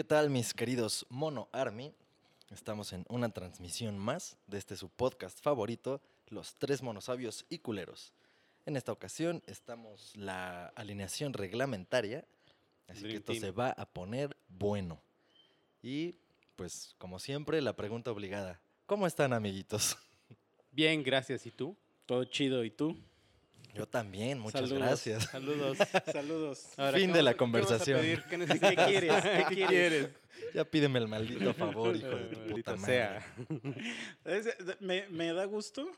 ¿Qué tal mis queridos Mono Army? Estamos en una transmisión más de este su podcast favorito, Los Tres Monosabios y Culeros. En esta ocasión estamos la alineación reglamentaria, así Dream que esto Team. se va a poner bueno. Y pues como siempre la pregunta obligada, ¿cómo están amiguitos? Bien, gracias. ¿Y tú? Todo chido, ¿y tú? Yo también, muchas Saludos. gracias. Saludos. Saludos. Fin ¿qué de la conversación. ¿Qué, quieres? ¿Qué quieres? Ya pídeme el maldito favor, hijo de tu puta madre. sea. Me, me da gusto.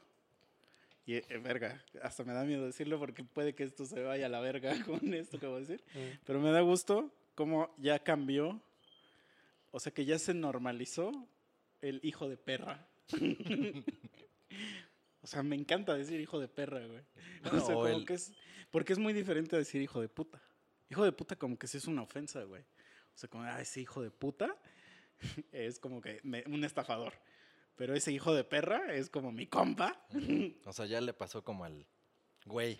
Y, eh, verga, hasta me da miedo decirlo porque puede que esto se vaya a la verga con esto que voy a decir. Pero me da gusto cómo ya cambió. O sea, que ya se normalizó el hijo de perra. O sea, me encanta decir hijo de perra, güey. O sea, como el- que es. Porque es muy diferente a decir hijo de puta. Hijo de puta, como que sí es una ofensa, güey. O sea, como, ah, ese hijo de puta es como que me- un estafador. Pero ese hijo de perra es como mi compa. O sea, ya le pasó como al güey,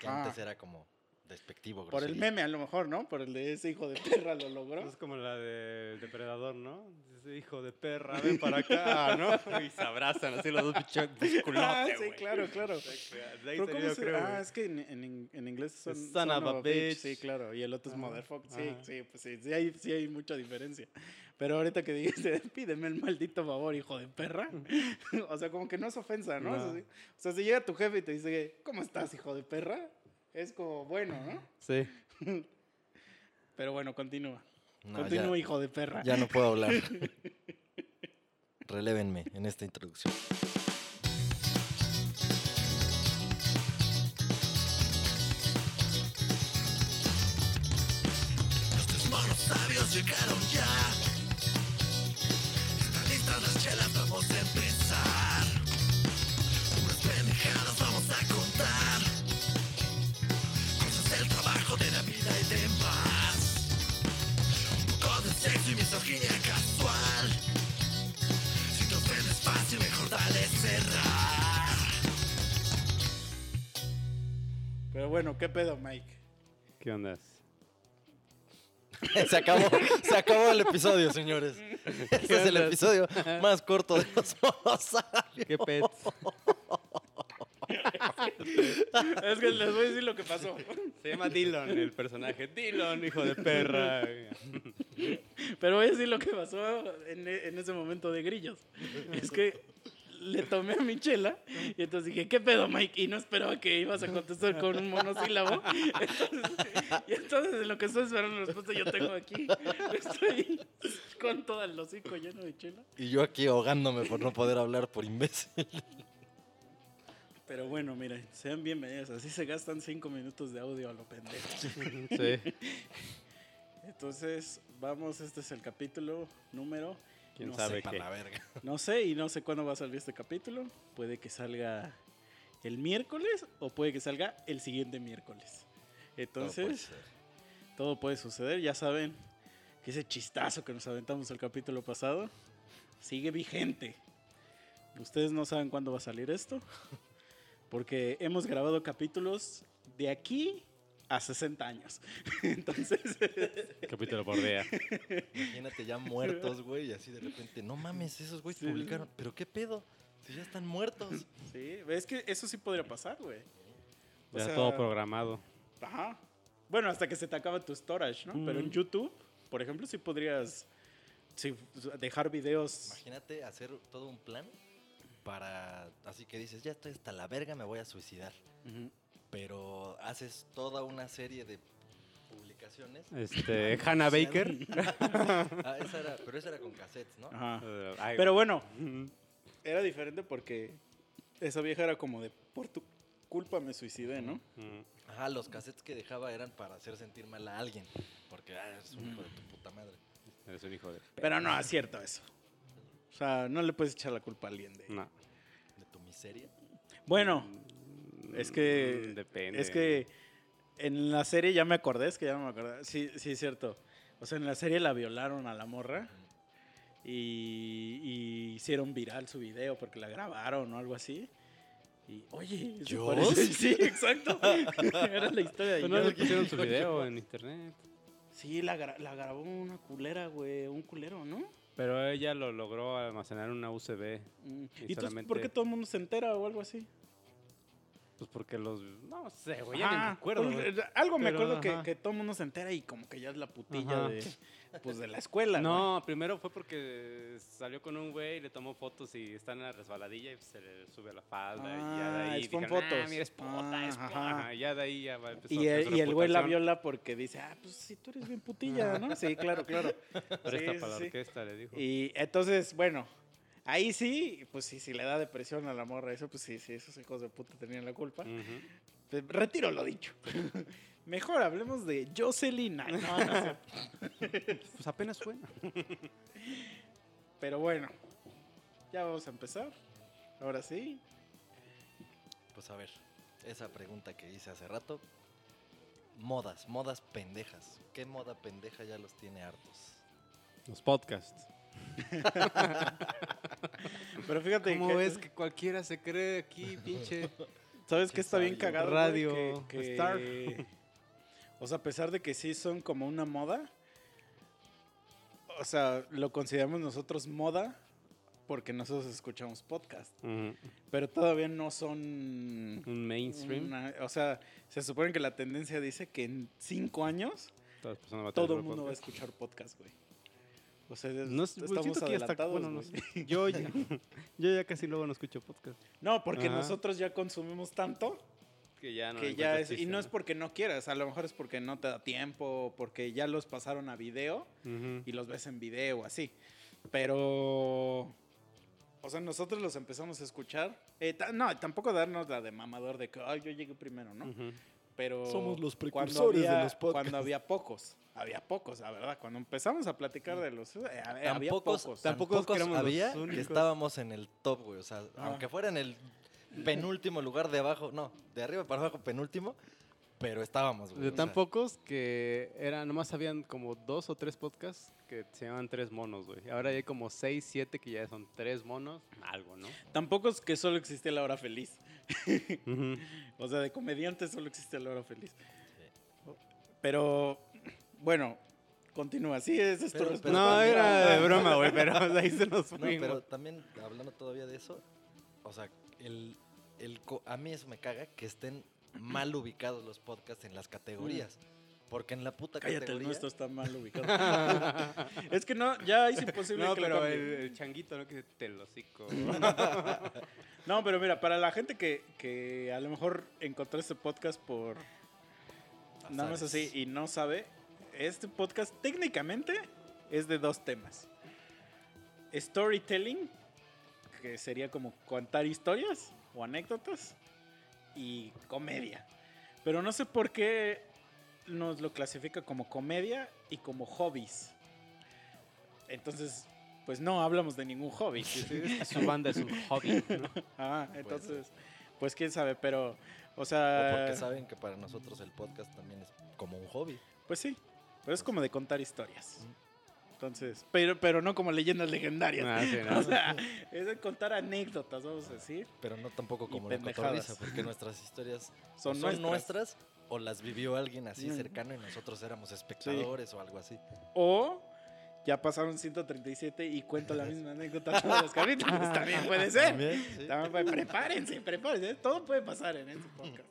que Ajá. antes era como despectivo. Por el meme, a lo mejor, ¿no? Por el de ese hijo de perra lo logró. Es como la de Depredador, ¿no? Ese hijo de perra, ven para acá, ¿no? Y se abrazan así los dos bichos Ah, sí, claro, claro. De ahí Pero ¿cómo salió, se- creo, ah, es que en, en- en inglés son, Son son of a bitch, bitch. Sí, claro. Y el otro es motherfucker. Sí, Ajá. sí, pues sí. Sí hay, sí hay mucha diferencia. Pero ahorita que dijiste, pídeme el maldito favor, hijo de perra. o sea, como que no es ofensa, ¿no? O sea, si llega tu jefe y te dice, ¿cómo estás, hijo de perra? Es como bueno, ¿no? Sí. Pero bueno, continúa. No, continúa, ya- hijo de perra. Ya no puedo hablar. Relévenme en esta introducción. Los tres monos sabios llegaron ya. Están listas las chelas, vamos a empezar. Unas pendejadas vida y demás. Un poco de sexo y misoginia casual. Si te ofendes fácil, mejor dale cerrar. Pero bueno, ¿qué pedo, Mike? ¿Qué onda? Se acabó, se acabó el episodio, señores. Este es el episodio más corto de los. ¿Qué pet? es que les voy a decir lo que pasó. Se llama Dylan, el personaje. Dylan, hijo de perra. Pero voy a decir lo que pasó en, e- en ese momento de grillos. Es que le tomé a mi chela y entonces dije, ¿qué pedo, Mike? Y no esperaba que ibas a contestar con un monosílabo. Entonces, y entonces en lo que estoy esperando la respuesta yo tengo aquí. Estoy con todo el hocico lleno de chela. Y yo aquí ahogándome por no poder hablar por imbécil. Pero bueno, miren, sean bienvenidos. Así se gastan cinco minutos de audio a lo pendejo. Sí. Entonces, vamos, este es el capítulo número... ¿Quién no sabe sé. Qué? la verga. No sé y no sé cuándo va a salir este capítulo. Puede que salga el miércoles o puede que salga el siguiente miércoles. Todo puede Entonces, todo puede suceder. Ya saben que ese chistazo que nos aventamos el capítulo pasado sigue vigente. Ustedes no saben cuándo va a salir esto. Porque hemos grabado capítulos de aquí a 60 años. Entonces, Capítulo por día. Imagínate ya muertos, güey, y así de repente, no mames, esos güeyes Sí. publicaron. ¿Pero qué pedo? Si ya están muertos. sí, es que eso sí podría pasar, güey. O Ya sea, todo programado. Ajá. Bueno, hasta que se te acaba tu storage, ¿no? Pero en YouTube, por ejemplo, sí podrías sí, dejar videos. Imagínate hacer todo un plan para. Así que dices, ya estoy hasta la verga, me voy a suicidar. Pero haces toda una serie de publicaciones. Este, Hannah Baker. Ah, esa era, pero esa era con cassettes, ¿no? Ajá. Pero bueno, era diferente porque esa vieja era como de por tu culpa me suicidé, ¿no? Ajá, los cassettes que dejaba eran para hacer sentir mal a alguien. Porque ah, es un hijo de tu puta madre. Eres un hijo de. Pero no es cierto eso. O sea, no le puedes echar la culpa a alguien de. No. De tu miseria. Bueno, es que. Mm, depende. Es que en la serie ya me acordé, es que ya no me acordé. Sí, sí, es cierto. O sea, en la serie la violaron a la morra. Y, y hicieron viral su video porque la grabaron o algo así. Y, oye, parece- Sí, exacto. Era la historia de Pero no pusieron su video en internet. Sí, la, gra- la grabó una culera, güey. Un culero, ¿no? Pero ella lo logró almacenar en una USB. Mm. Y ¿Y entonces por solamente- qué todo el mundo se entera o algo así? Pues porque los. No sé, güey. Ya ni me acuerdo. pues, güey. eh, Algo me Pero, acuerdo que, que todo el mundo se entera y como que ya es la putilla Ajá. de, pues, de la escuela. No, primero fue porque salió con un güey, le tomó fotos y está en la resbaladilla y se le sube la falda. y ya de Ah, ahí es "Ah, fotos. mira, es puta, Ah, es puta". ajá. Ajá, y ya de ahí ya va a empezar Y el, y el güey la viola porque dice, ah, pues si tú eres bien putilla, ¿no? Sí, claro, claro. Presta Sí, para la sí, orquesta, le dijo. Y entonces, bueno, ahí sí, pues sí, si le da depresión a la morra, eso, pues sí, sí, esos hijos de puta tenían la culpa. Pues, retiro lo dicho. Mejor hablemos de Jocelyn. No, no sé. Pues apenas fue. Pero bueno, ya vamos a empezar. Ahora sí. Pues a ver, esa pregunta que hice hace rato. Modas, modas pendejas. ¿Qué moda pendeja ya los tiene hartos? Los podcasts. Pero fíjate ¿Cómo que, ves que cualquiera se cree aquí, pinche? ¿Sabes qué está bien cagado? güey? Radio Que- que- Star. O sea, a pesar de que sí son como una moda, o sea, lo consideramos nosotros moda porque nosotros escuchamos podcast, pero todavía no son... Un mainstream. una- o sea, se supone que la tendencia dice que en cinco años todo el mundo va a escuchar podcast, güey. O sea, es- No, pues, estamos que ya está- adelantados, bueno, no güey. sé. Yo ya, yo ya casi luego no escucho podcast. No, porque Ajá. nosotros ya consumimos tanto Que ya no que ya. Y no es porque no quieras, a lo mejor es porque no te da tiempo, porque ya los pasaron a video y los ves en video, así. Pero... O sea, nosotros los empezamos a escuchar. Eh, no, tampoco darnos la de mamador de que, ay, yo llegué primero, ¿no? Pero Somos los precursores de los podcasts. Cuando había pocos, había pocos, la verdad. Cuando empezamos a platicar de los... eh, había había pocos, Tampoco éramos los había que estábamos en el top, güey. O sea, Ah. aunque fuera en el penúltimo lugar de abajo, no, de arriba para abajo penúltimo, pero estábamos, güey. De tan sea, pocos que era, nomás habían como dos o tres podcasts que se llaman tres monos, güey. Ahora hay como seis, siete que ya son tres monos, algo, ¿no? Tampoco es que solo existía la hora feliz. O sea, de comediante solo existe la hora feliz. Pero, bueno, continúa. Sí, esa es tu Pero- respuesta. No, era de broma, güey, pero ahí se nos No, fuimos. pero también hablando todavía de eso, o sea, el, el co- a mí eso me caga que estén mal ubicados los podcasts en las categorías. Porque en la puta Cállate, el categoría. nuestro está mal ubicado. es que no, ya es imposible No, que pero el, el changuito, ¿no? Que te lo. No, pero mira, para la gente que, que a lo mejor encontró este podcast por nada más así y no sabe, este podcast técnicamente es de dos temas. Storytelling, que sería como contar historias o anécdotas, y comedia. Pero no sé por qué nos lo clasifica como comedia y como hobbies. Entonces, pues no hablamos de ningún hobby. Su banda es un hobby, ¿no? Ah, entonces, pues quién sabe, pero, o O sea, porque saben que para nosotros el podcast también es como un hobby. pues sí, pero es como de contar historias. Entonces, pero, pero no como leyendas legendarias. Ah, sí, no. O sea, es de contar anécdotas, vamos a decir. Pero no tampoco como la cotorriza, porque nuestras historias Son, son nuestras. nuestras o las vivió alguien así cercano y nosotros éramos espectadores o algo así. O ya pasaron 137 y cuento la misma anécdota todos los capítulos. También puede ser. También, sí. También puede- prepárense, prepárense. Todo puede pasar en este podcast.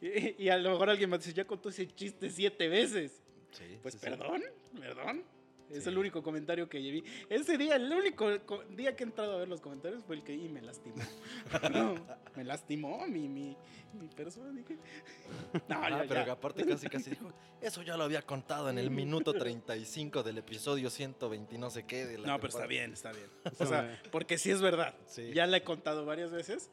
Y, y a lo mejor alguien va a decir, ya contó ese chiste siete veces. Sí, Pues sí, sí. perdón, perdón. Es el único comentario que vi. Ese día, el único co- día que he entrado a ver los comentarios fue el que y me lastimó. No, me lastimó mi, mi, mi persona. Dije. No, Ah, ya, pero ya. aparte casi casi dijo, eso ya lo había contado en el minuto 35 del episodio 120 y no sé qué. De la No, pero está temporada". bien, está bien. O sea, porque sí es verdad. Sí. Ya la he contado varias veces.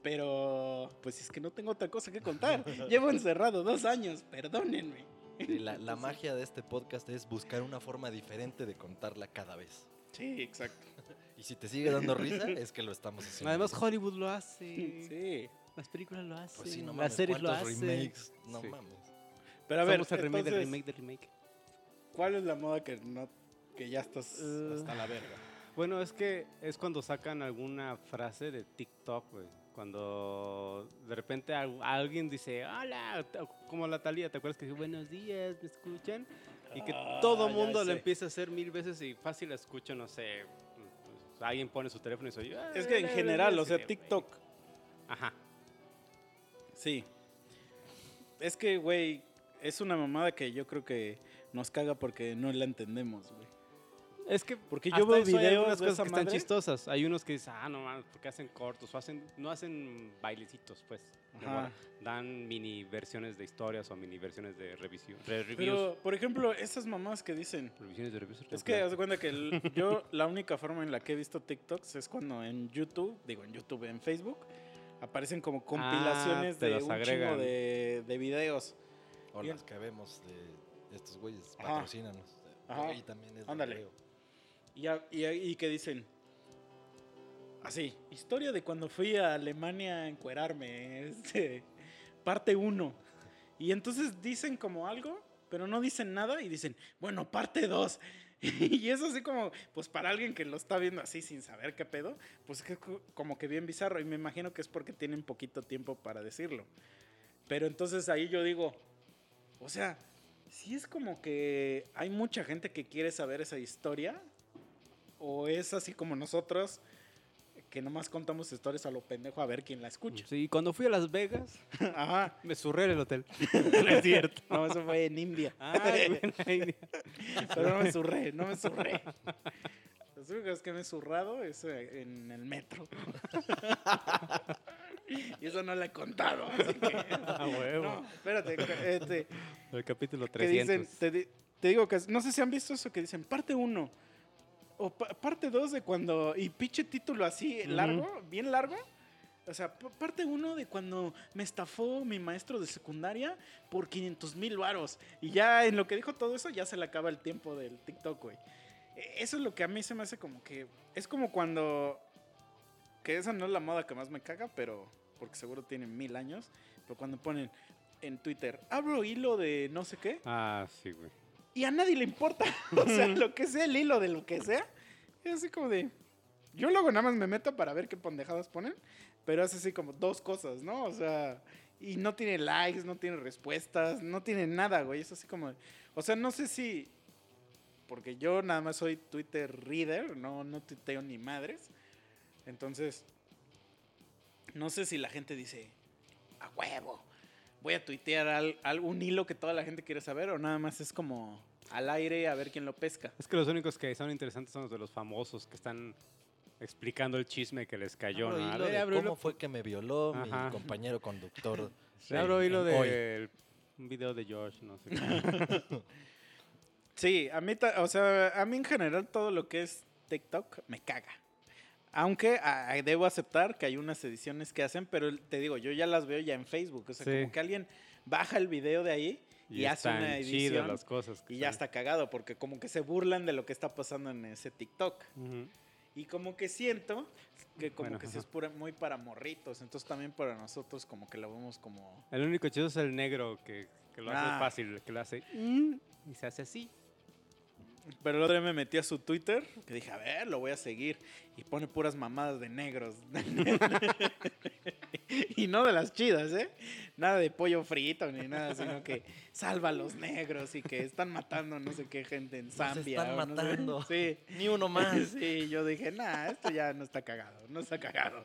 Pero, pues es que no tengo otra cosa que contar. Llevo encerrado dos años, perdónenme. La, la magia de este podcast es buscar una forma diferente de contarla cada vez. Sí, exacto. Y si te sigue dando risa, es que lo estamos haciendo. Además, Hollywood lo hace. Sí. Las películas lo hacen. pues sí, no las mames, series lo ¿cuántos hacen. remakes? No Sí. mames. Pero a ver, Somos el remake del entonces, remake del remake. ¿cuál es la moda que no que ya estás Eh, hasta la verga? Bueno, es que es cuando sacan alguna frase de TikTok, güey. Cuando de repente al- alguien dice, hola, como la Talía, ¿te acuerdas que dice, buenos días, me escuchan? Y que Ah, todo mundo lo empieza a hacer mil veces y fácil escucho, no sé. pues, alguien pone su teléfono y soy yo. Es que en general, o sea, TikTok. Ajá. Sí. Es que, güey, es una mamada que yo creo que nos caga porque no la entendemos, güey. Es que Porque yo veo videos de cosas que están chistosas. Hay unos que dicen, ah, no mames, porque hacen cortos o hacen, no hacen bailecitos, pues. Ajá. Dan mini versiones de historias o mini versiones de revisión. Pero, por ejemplo, esas mamás que dicen... Revisiones de reviews. Es que haz de cuenta que el- yo la única forma en la que he visto TikToks es cuando en YouTube, digo en YouTube, en Facebook, aparecen como compilaciones Ah, de un chingo de, de videos. O las que vemos de estos güeyes, patrocínanos. Ajá. Ahí también es Ándale. Y, y, y que dicen, así, historia de cuando fui a Alemania a encuerarme, este, parte 1. Y entonces dicen como algo, pero no dicen nada y dicen, bueno, parte 2. Y es así como, pues para alguien que lo está viendo así sin saber qué pedo, pues es co- como que bien bizarro. Y me imagino que es porque tienen poquito tiempo para decirlo. Pero entonces ahí yo digo, o sea, sí es como que hay mucha gente que quiere saber esa historia. O es así como nosotros, que nomás contamos historias a lo pendejo a ver quién la escucha. Sí, cuando fui a Las Vegas, Ajá. me surré en el hotel. No es cierto. No, eso fue en India. Güey, la India. Pero no me zurré, no me zurré. Los únicos que me he zurrado es eh, en el metro. Y eso no lo he contado. Así que, Ah, huevo. no, espérate. que, este, El capítulo que 300. dicen, te, te digo que no sé si han visto eso que dicen parte 1 o pa- parte 2 de cuando y pinche título así largo, bien largo. O sea, pa- parte 1 de cuando me estafó mi maestro de secundaria por 500 mil varos. Y ya en lo que dijo todo eso, ya se le acaba el tiempo del TikTok, güey. E- Eso es lo que a mí se me hace como que... Es como cuando... Que esa no es la moda que más me caga, pero... Porque seguro tienen mil años. Pero cuando ponen en Twitter, abro hilo de no sé qué Ah, sí, güey. Y a nadie le importa. O sea, lo que sea el hilo de lo que sea. Es así como de. Yo luego nada más me meto para ver qué pendejadas ponen. Pero es así como dos cosas, ¿no? O sea. Y no tiene likes, no tiene respuestas, no tiene nada, güey. Es así como. O sea, no sé si. Porque yo nada más soy Twitter reader, no, no tuiteo ni madres. Entonces. No sé si la gente dice. A huevo. Voy a tuitear al- algún hilo que toda la gente quiere saber o nada más es como al aire a ver quién lo pesca. Es que los únicos que son interesantes son los de los famosos que están explicando el chisme que les cayó. Abro ¿no? A hilo ver, de abro cómo fue que me violó Ajá. mi compañero conductor. Sí, abro hilo en hoy. de un video de George, no sé. Sí, a mí, o sea, a mí en general todo lo que es TikTok me caga. Aunque ah, debo aceptar que hay unas ediciones que hacen, pero te digo, yo ya las veo ya en Facebook. O sea, Sí. como que alguien baja el video de ahí y, hace están una edición las cosas. que y ya está cagado, porque como que se burlan de lo que está pasando en ese TikTok. Ujú. Y como que siento que como Bueno, que ajá. es pura- muy para morritos, entonces también para nosotros como que lo vemos como... El único chido es el negro que, que lo Ah. hace fácil, que lo hace "Mm", y se hace así. Pero el otro día me metí a su Twitter, que dije, a ver, lo voy a seguir. Y pone puras mamadas de negros. y no de las chidas, ¿eh? Nada de pollo frito ni nada, sino que salva a los negros y que están matando no sé qué gente en Nos Zambia. están o no sé. matando. Sí. Ni uno más. Sí, yo dije, nah, esto ya no está cagado, no está cagado.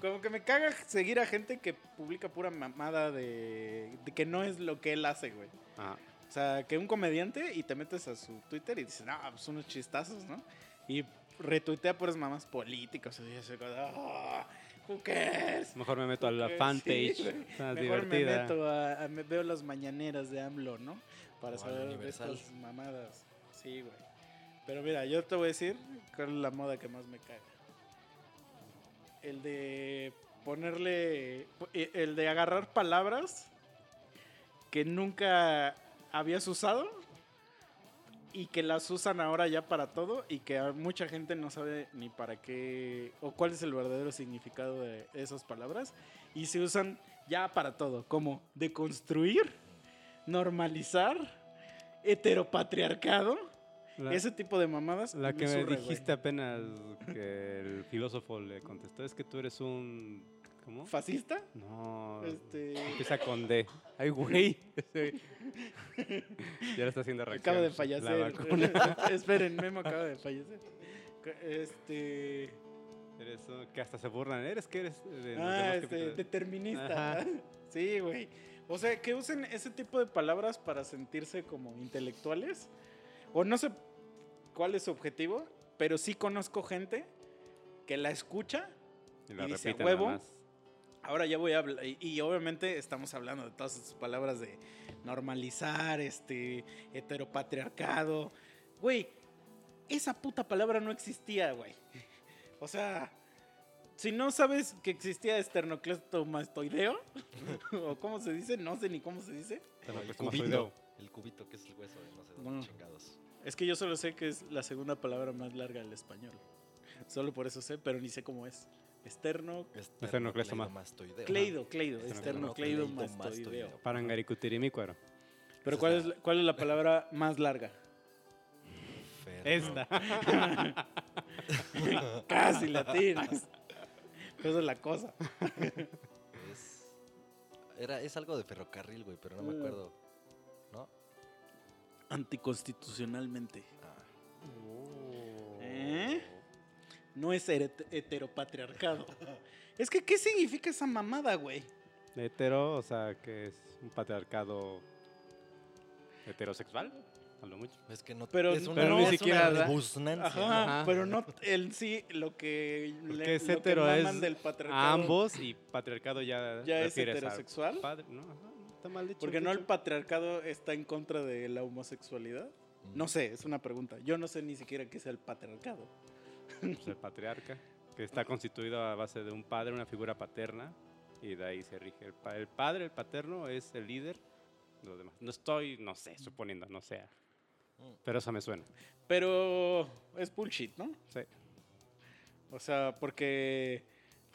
Como que me caga seguir a gente que publica pura mamada de, de que no es lo que él hace, güey. Ajá. O sea, que un comediante y te metes a su Twitter y dices, no, pues unos chistazos, ¿no? Y retuitea puras mamás políticas. Y yo como, "Ah, who cares? Mejor me meto a la Sí, fanpage. está Mejor me divertida. meto a, a- me veo las mañaneras de AMLO, ¿no? Para O saber estas mamadas. Sí, güey. Pero mira, yo te voy a decir cuál es la moda que más me caga. El de ponerle, el de agarrar palabras que nunca habías usado y que las usan ahora ya para todo y que mucha gente no sabe ni para qué o cuál es el verdadero significado de esas palabras y se usan ya para todo, como deconstruir, normalizar, heteropatriarcado, La, ese tipo de mamadas. la que me dijiste apenas que el filósofo le contestó es que tú eres un ¿Cómo? ¿Fascista? No. Este. Empieza con D. Ay, güey. Ya lo está haciendo reacción. Acaba de fallecer. Esperen, Memo acaba de fallecer. Este. Eres que hasta se burlan. ¿Eres que eres? de Ah, este, determinista. Ajá. Sí, güey. O sea, que usen ese tipo de palabras para sentirse como intelectuales. O no sé cuál es su objetivo, pero sí conozco gente que la escucha. Y la y dice, "Huevo". Ahora ya voy a hablar. Y, y obviamente estamos hablando de todas esas palabras de normalizar, este, heteropatriarcado. Güey, esa puta palabra no existía, güey. O sea, si no sabes que existía esternocleidomastoideo, o cómo se dice, no sé ni cómo se dice. El cubito. El cubito que es el hueso no sé No. chingados. Es que yo solo sé que es la segunda palabra más larga del español. Solo por eso sé, pero ni sé cómo es. Esterno, Esternocleidomastoideo. cleido, cleido, Esternocleidomastoideo. Parangaricutirimícuaro. Pero ¿cuál es, la- ¿cuál es la palabra más larga? Esta. Casi latinas. Esa es la cosa. Es, era, es algo de ferrocarril, güey, pero no me Mm. acuerdo. ¿No? Anticonstitucionalmente. Ah, ¿Eh? No es heteropatriarcado. Es que, ¿qué significa esa mamada, güey? Hetero, o sea, que es un patriarcado heterosexual. A lo mucho. es que no Pero- es una, pero ni es siquiera, una ¿verdad? rebusnancia, Ajá, ¿no? Ajá. pero no el sí, lo que, le- es lo que hetero, es del patriarcado. A ambos y patriarcado ya. ¿Ya es heterosexual? padre- No, ajá, está mal dicho. Porque no el patriarcado está en contra de la homosexualidad. Mm. No sé, es una pregunta. Yo no sé ni siquiera qué es el patriarcado. Pues el patriarca, que está constituido a base de un padre, una figura paterna, y de ahí se rige. El, pa- el padre, el paterno, es el líder. Los demás. No estoy, no sé, suponiendo, no sea. Mm. Pero eso me suena. Pero es bullshit, ¿no? Sí. O sea, porque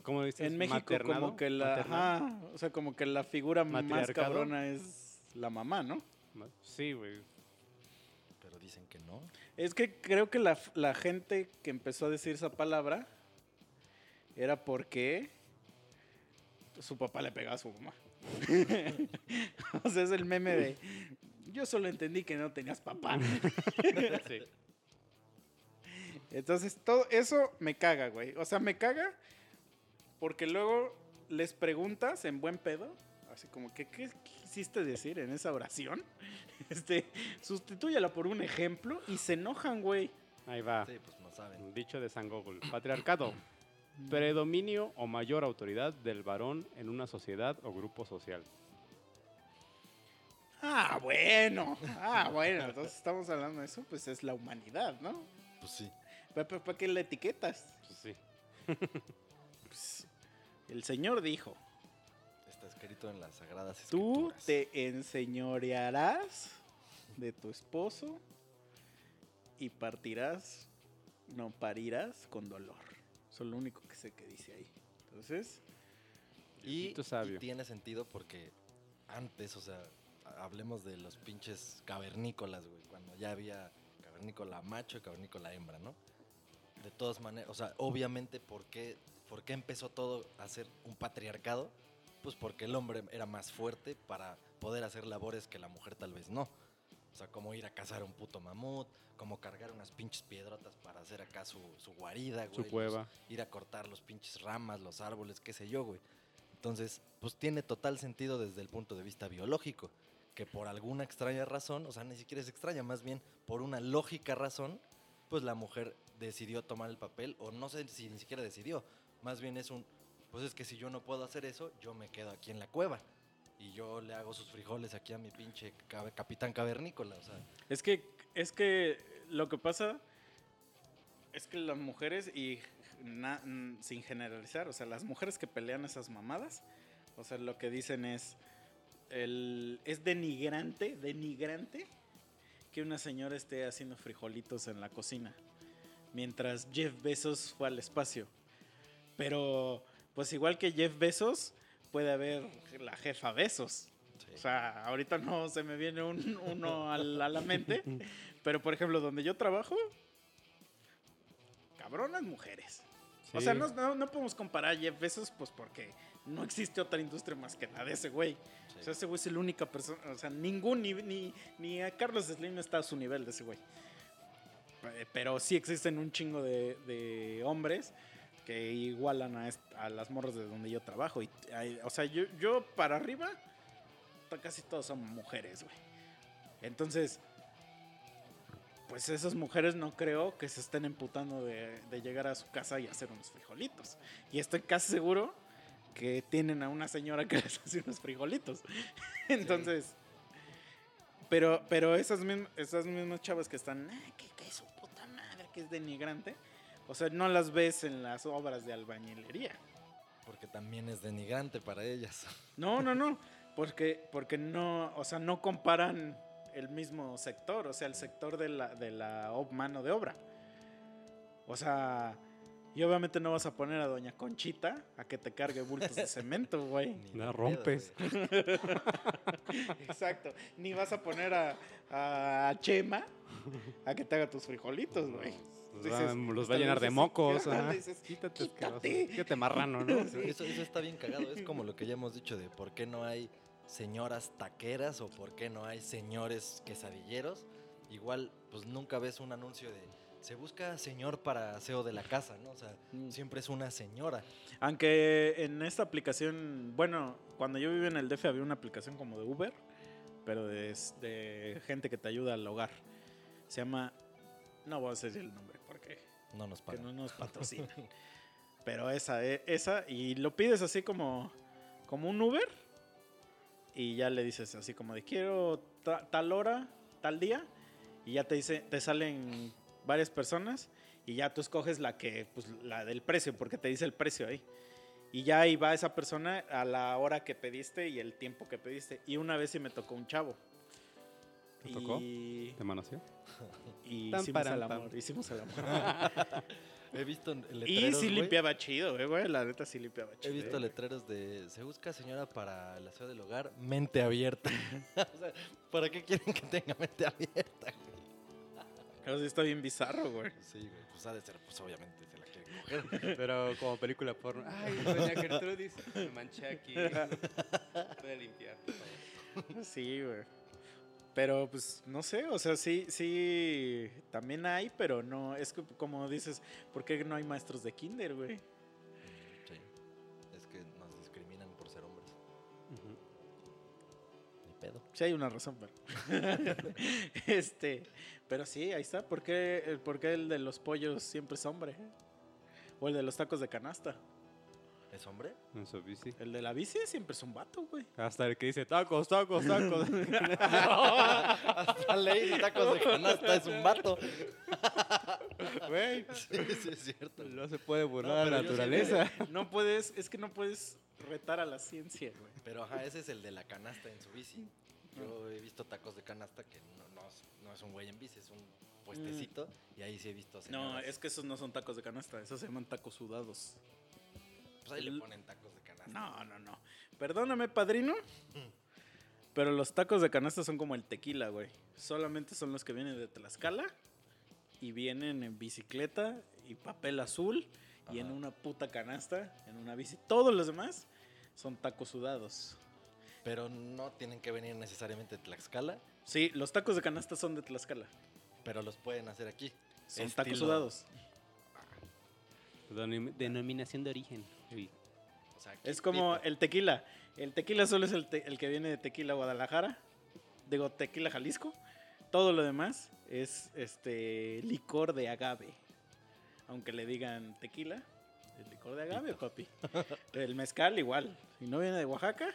¿Cómo dices? en México como que la, maternal. ajá, o sea, como que la figura más cabrona es la mamá, ¿no? Sí, güey. Pero dicen que no. Es que creo que la, la gente que empezó a decir esa palabra era porque su papá le pegaba a su mamá. o sea, es el meme de yo solo entendí que no tenías papá. Sí. Entonces, todo eso me caga, güey. O sea, me caga porque luego les preguntas en buen pedo, así como que, ¿qué quisiste decir en esa oración? Este, sustitúyala por un ejemplo y se enojan, güey. Ahí va. Sí, pues no saben. Dicho de San Google. Patriarcado. Predominio o mayor autoridad del varón en una sociedad o grupo social. Ah, bueno. Ah, bueno. Entonces estamos hablando de eso, pues es la humanidad, ¿no? Pues sí. ¿Para qué la etiquetas? Pues sí. Pues, el Señor dijo, escrito en las sagradas tú escrituras. te enseñorearás de tu esposo y partirás, no parirás con dolor. Eso es lo único que sé que dice ahí. Entonces, Y, sabio. y tiene sentido porque antes, o sea, ha- hablemos de los pinches cavernícolas, güey, cuando ya había cavernícola macho y cavernícola hembra, ¿no? De todas maneras, o sea, obviamente, ¿por qué, ¿por qué empezó todo a ser un patriarcado? Pues porque el hombre era más fuerte para poder hacer labores que la mujer tal vez no. O sea, como ir a cazar un puto mamut, como cargar unas pinches piedrotas para hacer acá su, su guarida, güey. Su cueva. ir a cortar los pinches ramas, los árboles, qué sé yo, güey. Entonces, pues tiene total sentido desde el punto de vista biológico, que por alguna extraña razón, o sea, ni siquiera es extraña, más bien por una lógica razón, pues la mujer decidió tomar el papel, o no sé si ni siquiera decidió, más bien es un, pues es que si yo no puedo hacer eso, yo me quedo aquí en la cueva. Y yo le hago sus frijoles aquí a mi pinche capitán cavernícola, o sea. es que, es que lo que pasa es que las mujeres, y mm, sin generalizar, o sea, las mujeres que pelean esas mamadas, o sea, lo que dicen es, el, es denigrante, denigrante que una señora esté haciendo frijolitos en la cocina, mientras Jeff Bezos fue al espacio. Pero, pues igual que Jeff Bezos, puede haber la jefa Bezos. sí. O sea, ahorita no se me viene un- uno a la, a la mente, pero por ejemplo, donde yo trabajo, cabronas mujeres. O Sí. sea, no, no, no podemos comparar a Jeff Bezos, pues porque no existe otra industria más que la de ese güey. O sea, ese güey es la única persona. O sea, ningún, ni, ni, ni a Carlos Slim está a su nivel de ese güey. Eh, Pero sí existen un chingo de, de hombres que igualan a, a las morras de donde yo trabajo. Y, hay- o sea, yo, yo para arriba, casi todos son mujeres, güey. Entonces, pues esas mujeres no creo que se estén emputando de, de llegar a su casa y hacer unos frijolitos. Y estoy casi seguro que tienen a una señora que les hace unos frijolitos. Entonces, pero, pero esas, mismas, esas mismas chavas que están, "Ah, que, que es su puta madre, que es denigrante. O sea, no las ves en las obras de albañilería. Porque también es denigrante para ellas. No, no, no. Porque, porque no, o sea, no comparan el mismo sector, o sea, el sector de la, de la mano de obra. O sea, y obviamente no vas a poner a Doña Conchita a que te cargue bultos de cemento, güey. Ni La rompes. Exacto. Ni vas a poner a, a Chema a que te haga tus frijolitos, güey. Los Dices, va, los va hasta a le llenar de mocos. ajá, dices, Quítate. "Quítate". Quítate marrano, ¿no? Eso está bien cagado. Es como lo que ya hemos dicho de por qué no hay señoras taqueras o por qué no hay señores quesadilleros. Igual, pues nunca ves un anuncio de se busca señor para aseo de la casa, ¿no? O sea, Mm. siempre es una señora. Aunque en esta aplicación, bueno, cuando yo vivía en el DF había una aplicación como de Uber, pero de, de gente que te ayuda al hogar. Se llama, no voy a decir el nombre porque No nos que pagan. no nos patrocinan. pero esa, eh, esa, y lo pides así como, como un Uber y ya le dices así como de quiero ta- tal hora, tal día, y ya te dice, te salen varias personas y ya tú escoges la que, pues la del precio, porque te dice el precio ahí. Y ya ahí va esa persona a la hora que pediste y el tiempo que pediste. Y una vez sí me tocó un chavo. ¿Te tocó? Y, ¿Te manoseó? y Pam, hicimos el param, pam. amor, hicimos el amor. He visto y letreros, sí güey. limpiaba chido, eh, güey. La neta sí limpiaba He chido. visto eh. letreros de se busca señora para el aseo del hogar, mente abierta. o sea, ¿para qué quieren que tenga mente abierta? güey? Claro, sí está bien bizarro, güey. Sí, güey, pues ha de ser, pues obviamente se la quieren coger. Pero como película porno. Ay, doña Gertrudis, me manché aquí. Voy a limpiar. Sí, güey. Pero pues no sé, o sea, sí, sí, también hay, pero no, es que como dices, ¿por qué no hay maestros de kinder, güey? Sí, es que nos discriminan por ser hombres. Ujú. Ni pedo. Sí hay una razón, pero... este, pero sí, ahí está. ¿Por qué, el- por qué el de los pollos siempre es hombre? O el de los tacos de canasta. ¿Es hombre? En su bici. El de la bici siempre es un vato, güey. Hasta el que dice tacos, tacos, tacos. Hasta ley de tacos de canasta es un vato. Güey, Sí, sí, es cierto. no se puede No, burlar pero la naturaleza. que No puedes, es que no puedes retar a la ciencia, güey. Pero ajá, ese es el de la canasta en su bici. Yo he visto tacos de canasta que no, no es, no es un güey en bici, es un puestecito. Y ahí sí he visto No, es que esos no son tacos de canasta, esos se llaman tacos sudados. Pues ahí le ponen tacos de canasta. No, no, no. Perdóname, padrino. Pero los tacos de canasta son como el tequila, güey. Solamente son los que vienen de Tlaxcala y vienen en bicicleta y papel azul y en una puta canasta, en una bici. Todos los demás son tacos sudados. Pero no tienen que venir necesariamente de Tlaxcala, Sí, los tacos de canasta son de Tlaxcala. pero los pueden hacer aquí. Son Estilo- tacos sudados. Denom- Denominación de origen. O sea, Es como tipo- el tequila. El tequila solo es el, te- el que viene de Tequila Guadalajara. Digo, Tequila Jalisco. Todo lo demás es este licor de agave. Aunque le digan tequila, es licor de agave, papi. El mezcal igual. Si no viene de Oaxaca,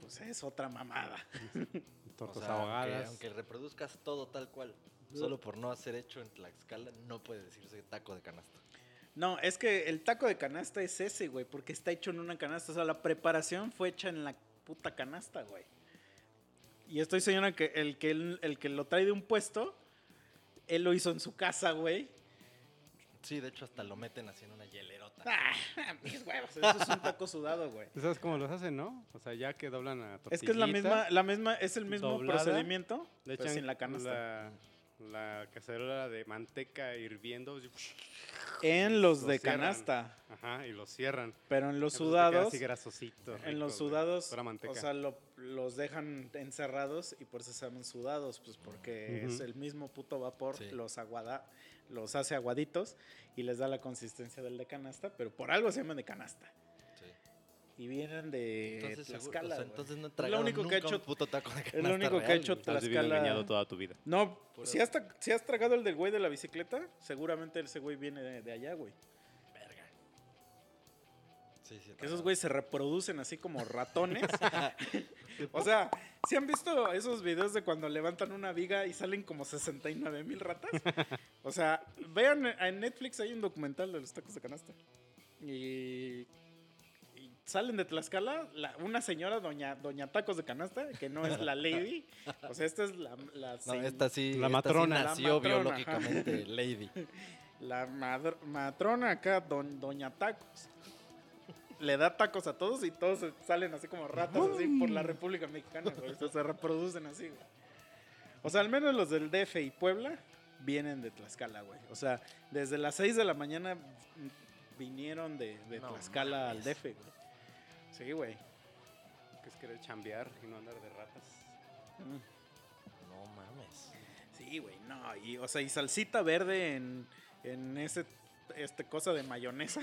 pues es otra mamada. o Tortas sea, aunque, ahogadas. aunque reproduzcas todo tal cual, solo por no ser hecho en Tlaxcala, no puede decirse taco de canasta. No, es que el taco de canasta es ese, güey, porque está hecho en una canasta. O sea, la preparación fue hecha en la puta canasta, güey. Y estoy segura que el que, el, el que lo trae de un puesto, él lo hizo en su casa, güey. Sí, de hecho hasta lo meten así en una hielerota. Ah, mis huevos, eso es un taco sudado, güey. ¿Tú ¿Sabes cómo los hacen, no? O sea, ya que doblan a Es que es la tortillita, misma, la misma, es el mismo doblada, procedimiento, Le pero echan sin la canasta. La, la cacerola de manteca hirviendo. En los Lo de cierran. canasta. Ajá, y lo cierran. Pero en los Entonces sudados, Así grasosito. en los sudados, o sea, lo- los dejan encerrados y por eso se llaman sudados, pues porque es el mismo puto vapor, Sí. los aguada, los hace aguaditos y les da la consistencia del de canasta, pero por algo se llaman de canasta. Y vienen de Entonces, o Tlaxcala. sea, entonces no he lo único que ha hecho- puto taco de es lo único que ha hecho. Has Tlaxcala- engañado toda tu vida. No, Puro- si has, si has tragado el del güey de la bicicleta, seguramente ese güey viene de, de allá, güey. Verga. Sí, sí, Que esos güeyes se reproducen así como ratones. o sea, ¿sí han visto esos videos de cuando levantan una viga y salen como 69 mil ratas? O sea, vean en Netflix hay un documental de los tacos de canasta. Y salen de Tlaxcala la- una señora, doña, doña Tacos de Canasta, que no es la lady. O sea, esta es la, la, No, esta sí, La esta sí matrona. La matrona, biológicamente lady. la madr- matrona acá, don- doña Tacos. Le da tacos a todos y todos salen así como ratas así por la República Mexicana, güey. O sea, se reproducen así, güey. O sea, al menos los del DF y Puebla vienen de Tlaxcala, güey. O sea, desde las 6 de la mañana vinieron de, de No Tlaxcala al. DF, güey. Sí, güey. Que es querer chambear y no andar de ratas. Mm. No mames. Sí, güey, no. Y, o sea, y salsita verde en, en ese este cosa de mayonesa.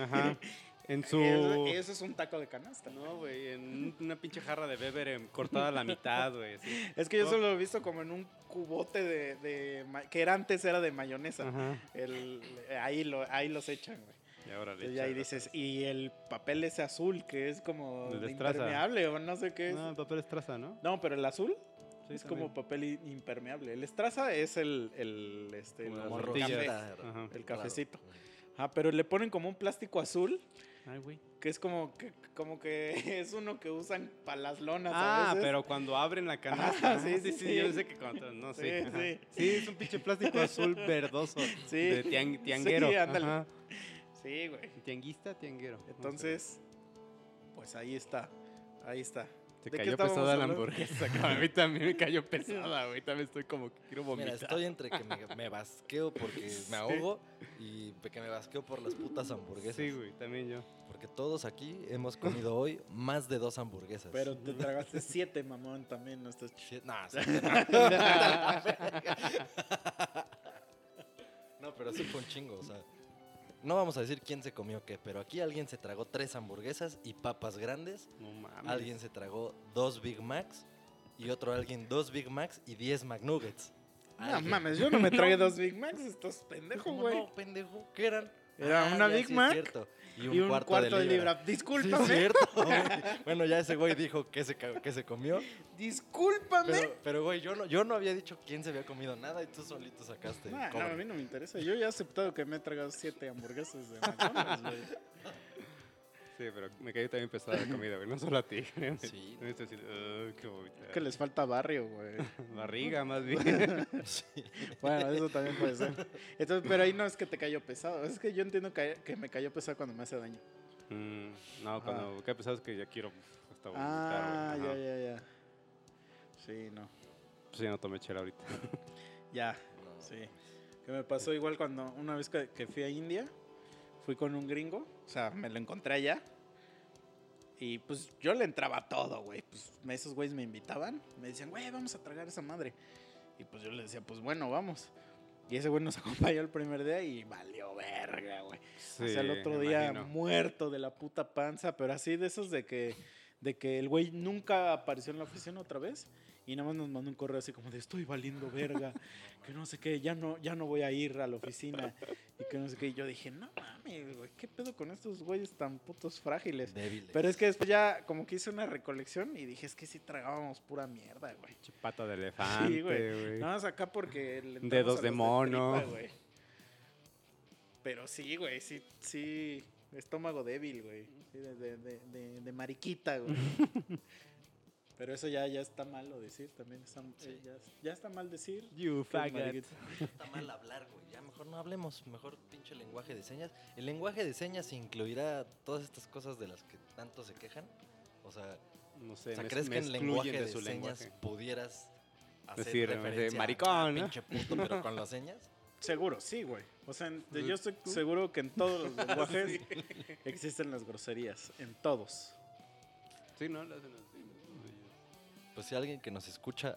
Ajá. En su. Eso, es un taco de canasta. No, güey, en una pinche jarra de Weber em, cortada a la mitad, güey. Es que yo solo lo he visto como en un cubote de, de que era antes era de mayonesa. Ajá. El, ahí, lo, ahí los echan, güey. Y ahora le Entonces ya ahí dices, y el papel ese azul que es como de impermeable o no sé qué es. No, el papel estraza, ¿no? No, pero el azul Sí, es también. como papel impermeable. El estraza es el, el, este, Como el café. Ajá. El claro. cafecito. Ah, pero le ponen como un plástico azul Ay, güey. que es como que, como que es uno que usan para las lonas Ah, a veces. pero cuando abren la canasta. Ah, sí, sí, sí, sí, sí. Yo sé que cuando. No Sí, sé. ajá. sí. Sí, es un pinche plástico azul verdoso. Sí. De tiang- tianguero. Sí, ándale. Ajá. Sí, güey. Tianguista, tianguero. Entonces, pues ahí está. Ahí está. Te ¿de qué cayó pesada la hamburguesa. A mí también me cayó pesada, güey. También estoy como que quiero vomitar. Mira, estoy entre que me, me basqueo porque me ahogo y que me basqueo por las putas hamburguesas. Sí, güey, también yo. Porque todos aquí hemos comido hoy más de dos hamburguesas. Pero te tragaste siete, mamón, también. No estás ch- Sí, nah, sí, no. no, pero sí fue un chingo, o sea. No vamos a decir quién se comió qué, pero aquí alguien se tragó tres hamburguesas y papas grandes. No mames. Alguien se tragó dos Big Macs y otro alguien dos Big Macs y diez McNuggets. No Alguien. mames, yo no me tragué dos Big Macs. Estás pendejo, ¿Cómo güey. no, pendejo? ¿Qué eran? Era una ya, Big sí Mac cierto. Y un, y un cuarto, de libra. Sí, Discúlpame. es cierto. bueno, ya ese güey dijo que se, que se comió. Discúlpame. Pero, pero, güey, yo no, yo no había dicho quién se había comido nada y tú solito sacaste. Nah, no, a mí no me interesa. Yo ya he aceptado que me he tragado siete hamburguesas de McDonald's, güey. Sí, pero me cayó también pesada la comida, güey. No solo a ti. Sí. Me diciendo, "Ugh, qué vomitar". Que les falta barrio, güey. Barriga, más bien. Sí. Bueno, eso también puede ser. Entonces, pero ahí no es que te cayó pesado. Es que yo entiendo que, que me cayó pesado cuando me hace daño. Mm, no, cuando cae pesado es que ya quiero uf, hasta vomitar, Ah, ya, ya, ya. Sí, no. Pues ya no tomé chela ahorita. Ya, No. sí. Que me pasó igual cuando una vez que, que fui a India, fui con un gringo, o sea, me lo encontré allá. Y pues yo le entraba a todo, güey. Pues esos güeyes me invitaban, me decían, güey, vamos a tragar esa madre. Y pues yo le decía, pues bueno, vamos. Y ese güey nos acompañó el primer día y valió verga, güey. o sea, el otro día imagino. muerto de la puta panza, pero así de esos de que, de que el güey nunca apareció en la oficina otra vez y nada más nos mandó un correo así como de estoy valiendo verga, que no sé qué, ya no, ya no voy a ir a la oficina y que no sé qué. Y yo dije, no mames, güey, ¿qué pedo con estos güeyes tan putos frágiles? Débiles. Pero es que después ya como que hice una recolección y dije, es que sí tragábamos pura mierda, güey. Pata de elefante, güey. güey. Nada más acá porque... le Dedos de mono. tripa, güey. Pero sí, güey, sí, sí. Estómago débil, güey. Sí, de, de, de, de- de mariquita, güey. Pero eso ya, ya está malo decir también. Está, eh, ya, ya está mal decir. You faggot. Está mal hablar, güey. Ya mejor no hablemos. Mejor pinche lenguaje de señas. ¿El lenguaje de señas incluirá todas estas cosas de las que tanto se quejan? O sea, No sé, o sea me- ¿crees me que en lenguaje de de, su señas lenguaje. pudieras hacer Decir, referencia de a- maricón, pinche puto, pero con las señas. Seguro, sí, güey. O sea, en- yo estoy seguro que en todos los lenguajes existen las groserías. En todos. Sí, ¿no? Lo hacen así. Pues si alguien que nos escucha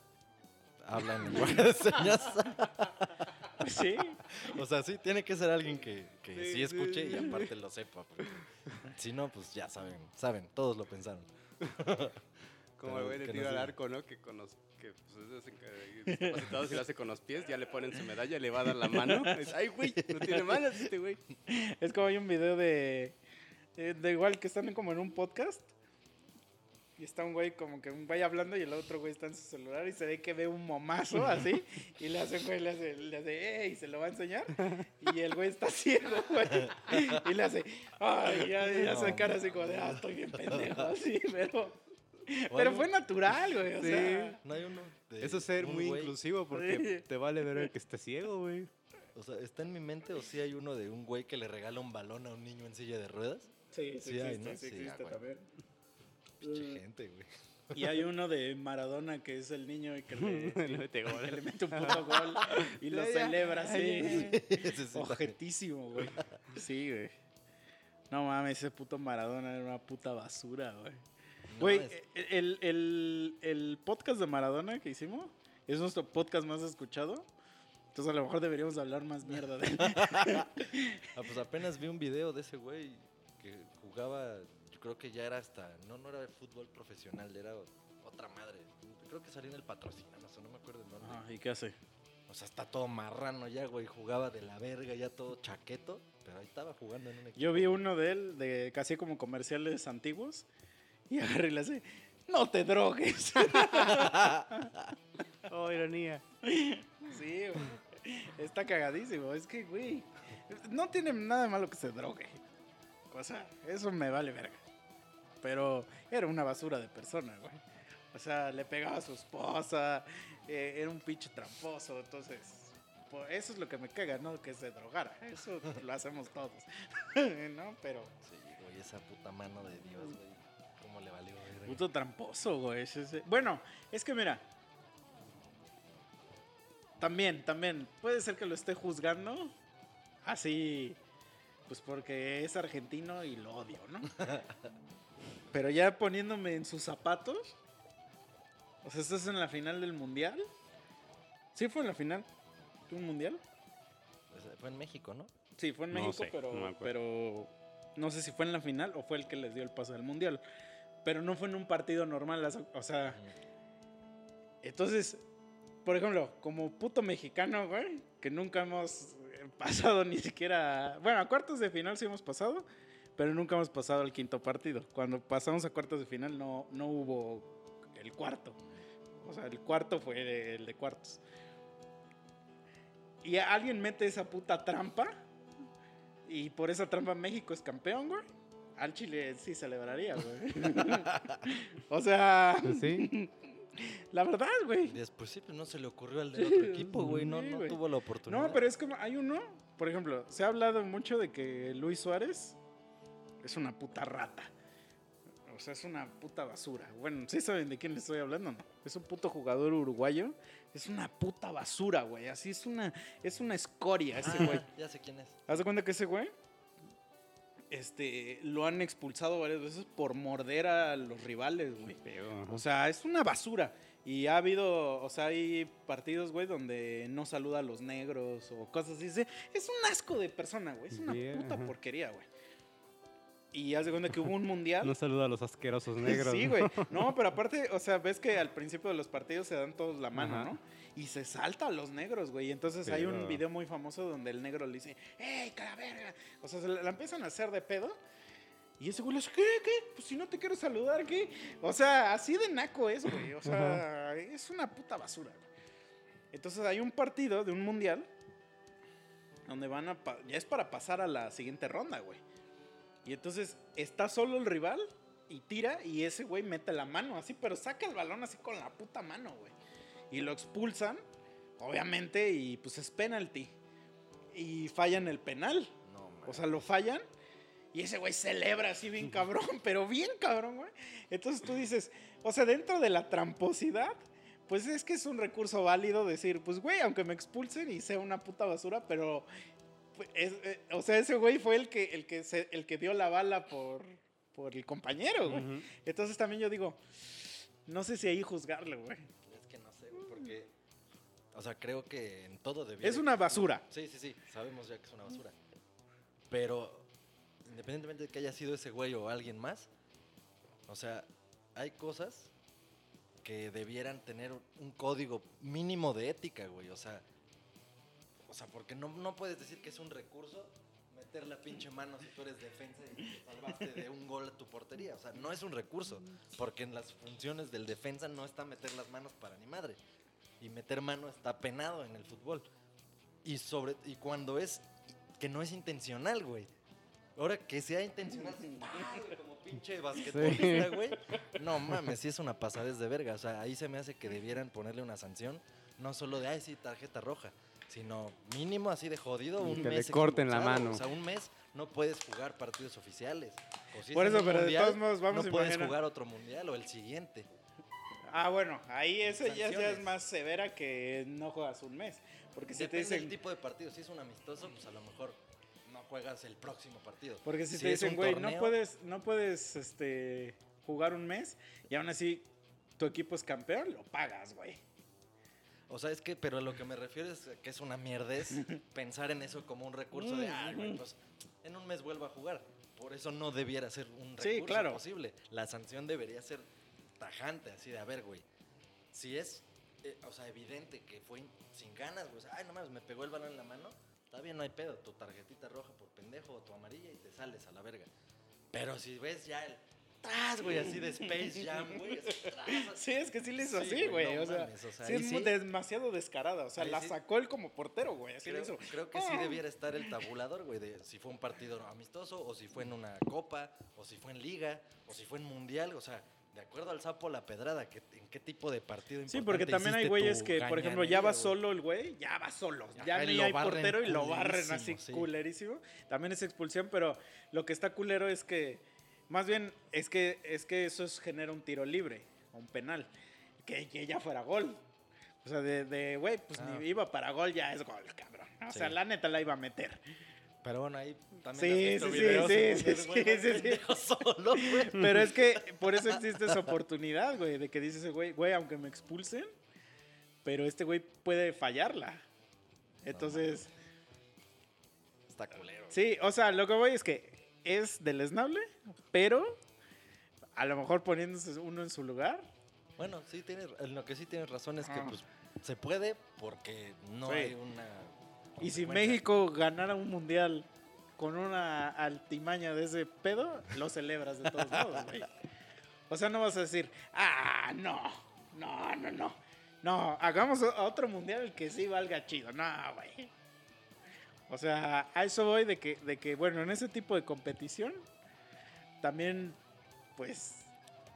habla en lenguaje de señas, sí. o sea, sí, tiene que ser alguien que, que Sí, sí, sí, escuche y aparte lo sepa. si no, pues ya saben, saben, todos lo pensaron. Como el güey de tiro al arco, ¿no? Que con los que pues, es discapacitados y lo hace con los pies, ya le ponen su medalla, le va a dar la mano. Es, Ay, güey, no tiene manos este güey. Es como hay un video de, eh, de igual que están como en un podcast. Y está un güey como que un güey hablando y el otro güey está en su celular y se ve que ve un momazo así. Y le hace un güey, le hace, le hace, "Ey", y se lo va a enseñar. Y el güey está ciego, güey. Y le hace, ay, ya, ya No. hace cara así como de, ah, estoy bien pendejo, así, pero... Pero fue natural, güey. O Sí. sea, No hay uno. de Eso es ser muy güey- inclusivo porque Sí. te vale ver el que esté ciego, güey. O sea, ¿está en mi mente o sí hay uno de un güey que le regala un balón a un niño en silla de ruedas? sí, sí, Sí hay, existe, ¿no? sí Sí, existe ah, también. Pinche Mm. gente, güey. Y hay uno de Maradona que es el niño y que le, Le mete gol. que le mete un puto gol y lo celebra así. Ojetísimo, güey. Sí, güey. No mames, ese puto Maradona era una puta basura, güey. No, Güey, es- el, el- el podcast de Maradona que hicimos es nuestro podcast más escuchado. Entonces a lo mejor deberíamos hablar más mierda de él. Ah, pues apenas vi un video de ese güey que jugaba, creo que ya era hasta, no, no era de fútbol profesional, era otra madre. Creo que salía en el patrocinador, no me acuerdo el nombre. Ajá, ¿Y qué hace? O sea, está todo marrano ya, güey, jugaba de la verga, ya todo chaqueto, pero ahí estaba jugando en un equipo. Yo vi uno de él, de casi como comerciales antiguos, y agarré y le hace, no te drogues. Oh, ironía. Sí, güey. Está cagadísimo. Es que, güey, no tiene nada de malo que se drogue. O sea, eso me vale verga. Pero era una basura de persona, güey. O sea, le pegaba a su esposa, eh, era un pinche tramposo, entonces... pues, eso es lo que me caga, ¿no? Que se drogara. Eso lo hacemos todos. ¿No? Pero... Sí, güey, esa puta mano de Dios, güey. ¿Cómo le valió verga? Puto tramposo, güey. Bueno, es que mira. También, también. Puede ser que lo esté juzgando. Así. Pues porque es argentino y lo odio, ¿no? Pero ya poniéndome en sus zapatos. O sea, estás en la final del mundial. ¿Sí fue en la final? ¿Fue un mundial? O sea, Fue en México, ¿no? Sí, fue en No México, sé, pero, no pero no sé si fue en la final o fue el que les dio el paso al mundial. Pero no fue en un partido normal, o sea, entonces, por ejemplo, como puto mexicano, güey, que nunca hemos eh, pasado ni siquiera, bueno, a cuartos de final sí hemos pasado, pero nunca hemos pasado al quinto partido. Cuando pasamos a cuartos de final no, no hubo el cuarto. O sea, el cuarto fue de- el de cuartos. Y alguien mete esa puta trampa y por esa trampa México es campeón, güey. Al Chile sí celebraría, güey. o sea, Pues sí. la verdad, güey. Después sí, pues no se le ocurrió al del otro equipo, güey. No, Sí, no güey. tuvo la oportunidad. No, pero es como, hay uno, por ejemplo, se ha hablado mucho de que Luis Suárez es una puta rata. O sea, es una puta basura. Bueno, ¿sí saben de quién le estoy hablando? No. Es un puto jugador uruguayo. Es una puta basura, güey. Así es una, es una escoria ese Ah, güey. ya sé quién es. Haz de cuenta que ese güey, este, lo han expulsado varias veces por morder a los rivales, güey. O sea, es una basura. Y ha habido, o sea, hay partidos, güey, donde no saluda a los negros o cosas así. Es- Es un asco de persona, güey. Es una Yeah, puta ajá. porquería, güey. Y haz de cuenta que hubo un mundial. No saluda a los asquerosos negros. Sí, güey. No, pero aparte, o sea, ves que al principio de los partidos se dan todos la mano, Ajá. ¿no? Y se salta a los negros, güey. Entonces hay un video muy famoso donde el negro le dice, ¡Ey, calaverga! O sea, se la, empiezan a hacer de pedo. Y ese güey le dice, ¿qué? ¿Qué? Pues si no te quiero saludar, ¿qué? O sea, así de naco es, güey. O sea, es una puta basura, güey. Entonces hay un partido de un mundial donde van a... Ya es para pasar a la siguiente ronda, güey. Y entonces está solo el rival y tira y ese güey mete la mano así, pero saca el balón así con la puta mano, güey. Y lo expulsan, obviamente, y pues es penalti. Y fallan el penal. No. O sea, lo fallan. Y ese güey celebra así bien cabrón, pero bien cabrón, güey. Entonces tú dices, o sea, dentro de la tramposidad, pues es que es un recurso válido decir, pues güey, aunque me expulsen y sea una puta basura, pero es- eh, o sea, ese güey fue el que el que se- el que dio la bala por por el compañero, güey. Entonces también yo digo, no sé si ahí juzgarle, güey. Es que no sé, güey, porque. O sea, creo que en todo debiera. Es una basura. Sí, sí, sí. Sabemos ya que es una basura. Pero, independientemente de que haya sido ese güey o alguien más, o sea, hay cosas que debieran tener un código mínimo de ética, güey. O sea, sea, porque no, no puedes decir que es un recurso meter la pinche mano si tú eres defensa y te salvaste de un gol a tu portería. O sea, no es un recurso, porque en las funciones del defensa no está meter las manos para ni madre. Y meter mano está penado en el fútbol. Y sobre y cuando es que no es intencional, güey. Ahora que sea intencional, ¡ah! como pinche basquetbolista, güey. No mames, sí es una pasadez de verga. O sea, ahí se me hace que debieran ponerle una sanción, no solo de, ay, sí, tarjeta roja, sino mínimo así de jodido, un Que le mes corten la mano. O sea, un mes no puedes jugar partidos oficiales. O si Por eso, pero de mundial, todos modos, vamos no a puedes jugar otro mundial o el siguiente. Ah, bueno, ahí ese ya, ya es más severa que no juegas un mes. Porque si te Depende del dicen, tipo de partido. Si es un amistoso, pues a lo mejor no juegas el próximo partido. porque si, Si te dicen, güey, no puedes, no puedes este, jugar un mes y aún así tu equipo es campeón, lo pagas, güey. O sea, es que, pero a lo que me refiero es que es una mierdez pensar en eso como un recurso de, ah, güey, pues en un mes vuelvo a jugar. Por eso no debiera ser un recurso Sí, claro. posible. La sanción debería ser tajante, así de, a ver, güey. Si es, eh, o sea, evidente que fue in- sin ganas, güey. o sea, ay, no mames, me pegó el balón en la mano. Está bien, no hay pedo. Tu tarjetita roja por pendejo o tu amarilla y te sales a la verga. Pero si ves ya el tras, güey, así de Space Jam, güey. Sí, es que sí le hizo Sí, así, güey, no o, sea, mames, o sea, sí es sí- demasiado descarada. O sea, Ahí la sí- sacó él como portero, güey. Así Creo, le hizo. creo que sí ¡Ah! debiera estar el tabulador, güey, de si fue un partido amistoso, o si fue en una copa, o si fue en liga, o si fue en mundial, o sea, de acuerdo al sapo la pedrada, que, en qué tipo de partido Sí, porque también hay güeyes que, por ejemplo, ya va solo el güey, ya va solo. Ya y ni lo hay portero y lo barren así culerísimo, sí. culerísimo. También es expulsión, pero lo que está culero es que, más bien, es que, es que eso es- genera un tiro libre, o un penal, que, que ya fuera gol. O sea, de, güey, pues Ah. ni iba para gol, ya es gol, cabrón. O sea, la neta la iba a meter. Pero bueno, ahí también Sí, has visto sí, sí, videos sí, sí, sí, sí, sí. pendejo solo, güey. Pero es que por eso existe esa oportunidad, güey, de que dices, güey, güey, aunque me expulsen, pero este güey puede fallarla. Entonces, Está culero. sí, o sea, lo que voy es que es deleznable, pero a lo mejor poniéndose uno en su lugar. Bueno, sí, tienes, en lo que sí tienes razón es que Ah. pues se puede porque no Sí. hay una... Y si. México ganara un mundial con una altimaña de ese pedo, lo celebras de todos modos, güey. O sea, no vas a decir, ah, no, no, no, no. No, hagamos otro mundial que sí valga chido. No, güey. O sea, a eso voy de que, de que, bueno, en ese tipo de competición, también, pues,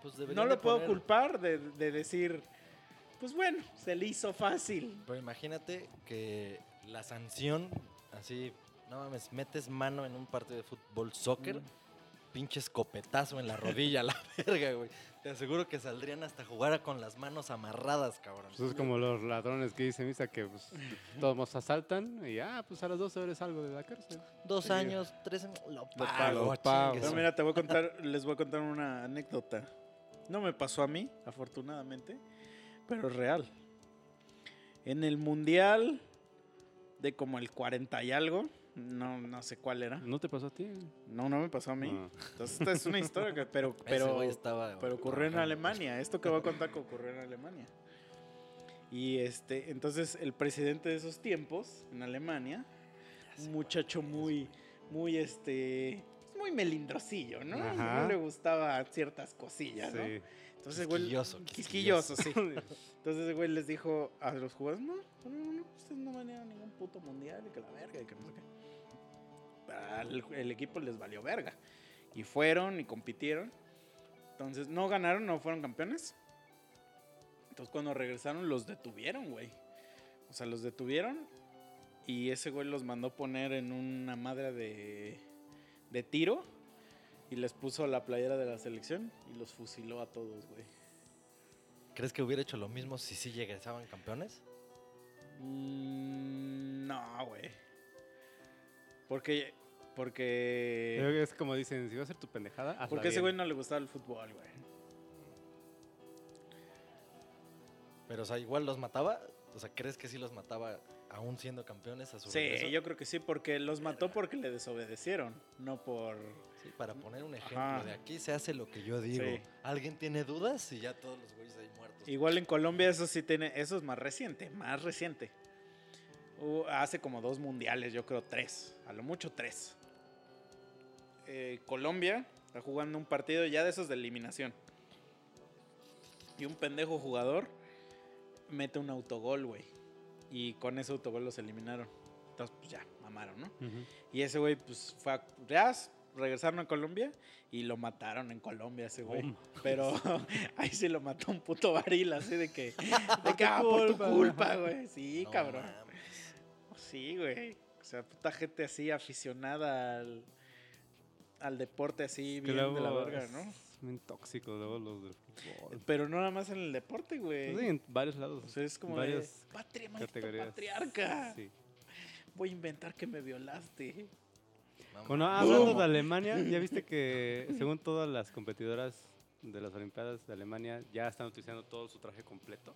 Pues no lo puedo poner- culpar de, de decir, pues bueno, se le hizo fácil. Pero imagínate que la sanción, así, no mames, metes mano en un partido de fútbol soccer, Mm. pinche escopetazo en la rodilla, la verga, güey. Te aseguro que saldrían hasta jugar con las manos amarradas, cabrón. Pues es como los ladrones que dice Misa que pues, todos nos asaltan y ah, pues a las 12 horas salgo de la cárcel. Dos Sí. años, tres años, lo Lo pago, pago, chingue pago. Pero mira, te voy a contar, les voy a contar una anécdota. No me pasó a mí, afortunadamente, pero es real. En el mundial de como el 40 y algo, no, no sé cuál era. ¿No te pasó a ti? No, no me pasó a mí. Ah. Entonces esta es una historia que, pero, pero, estaba pero ocurrió en. Alemania. Esto que voy a contar que ocurrió en Alemania. Y este, entonces el presidente de esos tiempos en Alemania, un muchacho muy, muy este, muy melindrosillo, ¿no? Ajá. No le gustaba ciertas cosillas, ¿no? Entonces, güey, Quisquilloso, quisquilloso, sí. Entonces el güey les dijo a los jugadores, no, no, no, no, ustedes no van a ir a ningún puto mundial, y que la verga, y que no sé qué. Al- el equipo les valió verga. Y fueron y compitieron. Entonces, no ganaron, no fueron campeones. Entonces, cuando regresaron, los detuvieron, güey. O sea, los detuvieron y ese güey los mandó poner en una madre de, de tiro y les puso la playera de la selección y los fusiló a todos, güey. ¿crees que hubiera hecho lo mismo si sí llegaban campeones? Mm, no, güey. Porque. Creo Porque. que es como dicen, si vas a hacer tu pendejada, hazla Porque a ese bien. güey no le gustaba el fútbol, güey. Pero, o sea, igual los mataba. O sea, ¿crees que sí los mataba aún siendo campeones a su Sí, regreso? yo creo que sí, porque los mató porque le desobedecieron, no por. Sí, para poner un ejemplo, Ajá. de aquí se hace lo que yo digo. Sí. ¿Alguien tiene dudas? Y ya todos los güeyes ahí muertos. Igual en Colombia eso sí tiene, eso es más reciente, más reciente. Hace como dos mundiales, yo creo tres, a lo mucho tres. Eh, Colombia está jugando un partido ya de esos de eliminación. Y un pendejo jugador mete un autogol, güey. Y con ese autogol los eliminaron. Entonces, pues ya, mamaron, ¿no? Y ese güey, pues fue a, ya regresaron a Colombia y lo mataron en Colombia, ese güey. Pero ahí sí lo mató un puto baril, así de que, de que ah, por tu culpa. culpa, güey. Sí, No cabrón. mames. Sí, güey. O sea, puta gente así aficionada al, al deporte así bien de la verga, es ¿no? bien tóxico luego los del fútbol. Pero no nada más en el deporte, güey. Sí, en varios lados. O sea, es como varias de, patria, categorías. patriarca. Sí. Voy a inventar que me violaste. No Bueno, hablando de Alemania, ya viste que según todas las competidoras de las Olimpiadas de Alemania ya están utilizando todo su traje completo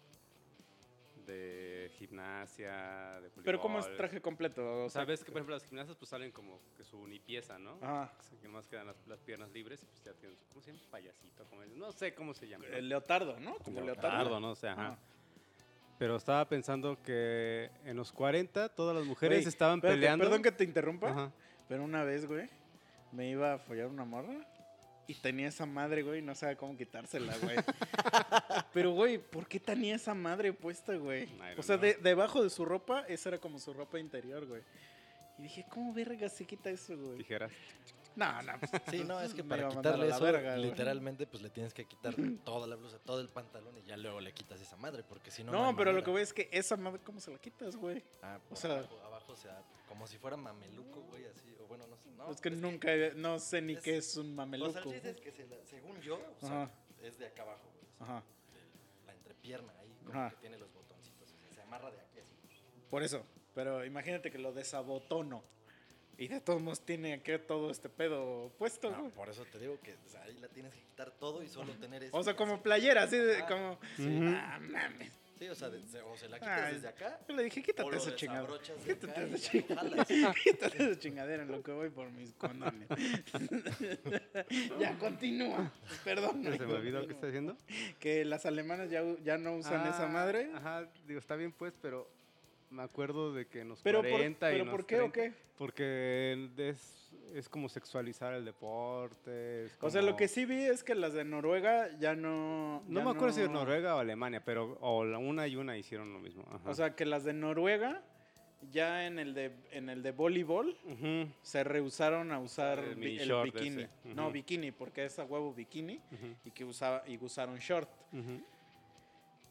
de gimnasia, de voleibol. Pero ¿cómo es traje completo? O sea, ves que por ejemplo las gimnasias pues salen como que su unipieza, ¿no? Ajá. Que nomás quedan las, las piernas libres y pues ya tienen su, ¿cómo se llama? Payasito, como no sé cómo se llama. El leotardo, ¿no? Como leotardo. Leotardo, ¿no? O sea, ajá. Ajá. Pero estaba pensando que en los 40 todas las mujeres estaban peleando. Perdón que te interrumpa, Ajá. pero una vez, güey, me iba a follar una morra y tenía esa madre, güey, no sabía cómo quitársela, güey. pero, güey, ¿por qué tenía esa madre puesta, güey? O sea, de- debajo de su ropa, esa era como su ropa interior, güey. Y dije, ¿cómo verga se quita eso, güey? Tijeras. No, no. pues, Sí, no, es que para quitarle eso, verga, literalmente, pues le tienes que quitar toda la blusa, todo el pantalón y ya luego le quitas esa madre, porque si no. No, pero lo que voy es que esa madre, ¿cómo se la quitas, güey? Ah, o por sea- abajo, abajo, o sea, como si fuera mameluco, güey, así. O bueno, no sé. No, es que nunca, no sé ni es- qué es un O mameluco. sea, el chiste es que se la- según yo, o sea, Ajá. es de acá abajo, güey, o sea, Ajá. de la entrepierna ahí, como Ajá. que tiene los botoncitos, o sea, se amarra de aquí así. Por eso. Pero imagínate que lo desabotono. Y de todos modos tiene aquí todo este pedo puesto, No, por eso te digo que o sea, ahí la tienes que quitar todo y solo tener eso. O sea, y como playera, así de Ah, como. sí. Ah, mames. Sí, o sea, de- se, o se la quitas Ay, desde acá. Yo le dije, quítate esa chingadera. Quítate esa chingadera. Quítate esa chingadera en lo que voy por mis condones. ya, continúa. Perdón. Se me olvidó qué está diciendo. Que las alemanas ya, ya no usan esa Ah, madre. Ajá, digo, está bien pues, pero me acuerdo de que en los Pero, por, 40 y pero ¿por qué o 30, qué? Porque es, es como sexualizar el deporte. O sea, lo que sí vi es que las de Noruega ya no. No ya me acuerdo si es Noruega o Alemania, pero o la una y una hicieron lo mismo. Ajá. O sea, que las de Noruega ya en el de, en el de voleibol se rehusaron a usar El bi- bikini. No, bikini, porque es a huevo bikini y que usaba, y usaron short.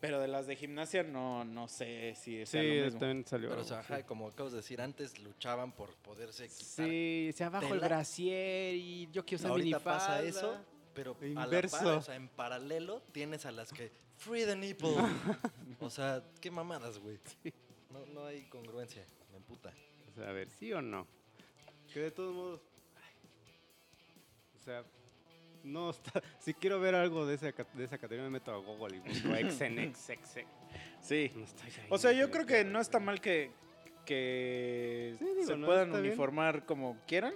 Pero de las de gimnasia no, no sé si sea Sí, lo mismo. también salió. Pero, o sea, ajá, sí. como acabas de decir, antes luchaban por poderse quitar. Sí, se abajo el brasier y yo quiero usar Ahorita pasa eso, pero a la Inverso. par, o sea, en paralelo tienes a las que free the nipple. o sea, qué mamadas, güey. No, no hay congruencia, me emputa. O sea, a ver, ¿sí o no? Que de todos modos. ay, O sea, no está. Si quiero ver algo de esa, de esa categoría, me meto a Google y busco XNXX. Sí. No estoy ahí, O sea, yo creo que no está mal que, que Sí, digo, se no puedan bien. uniformar como quieran,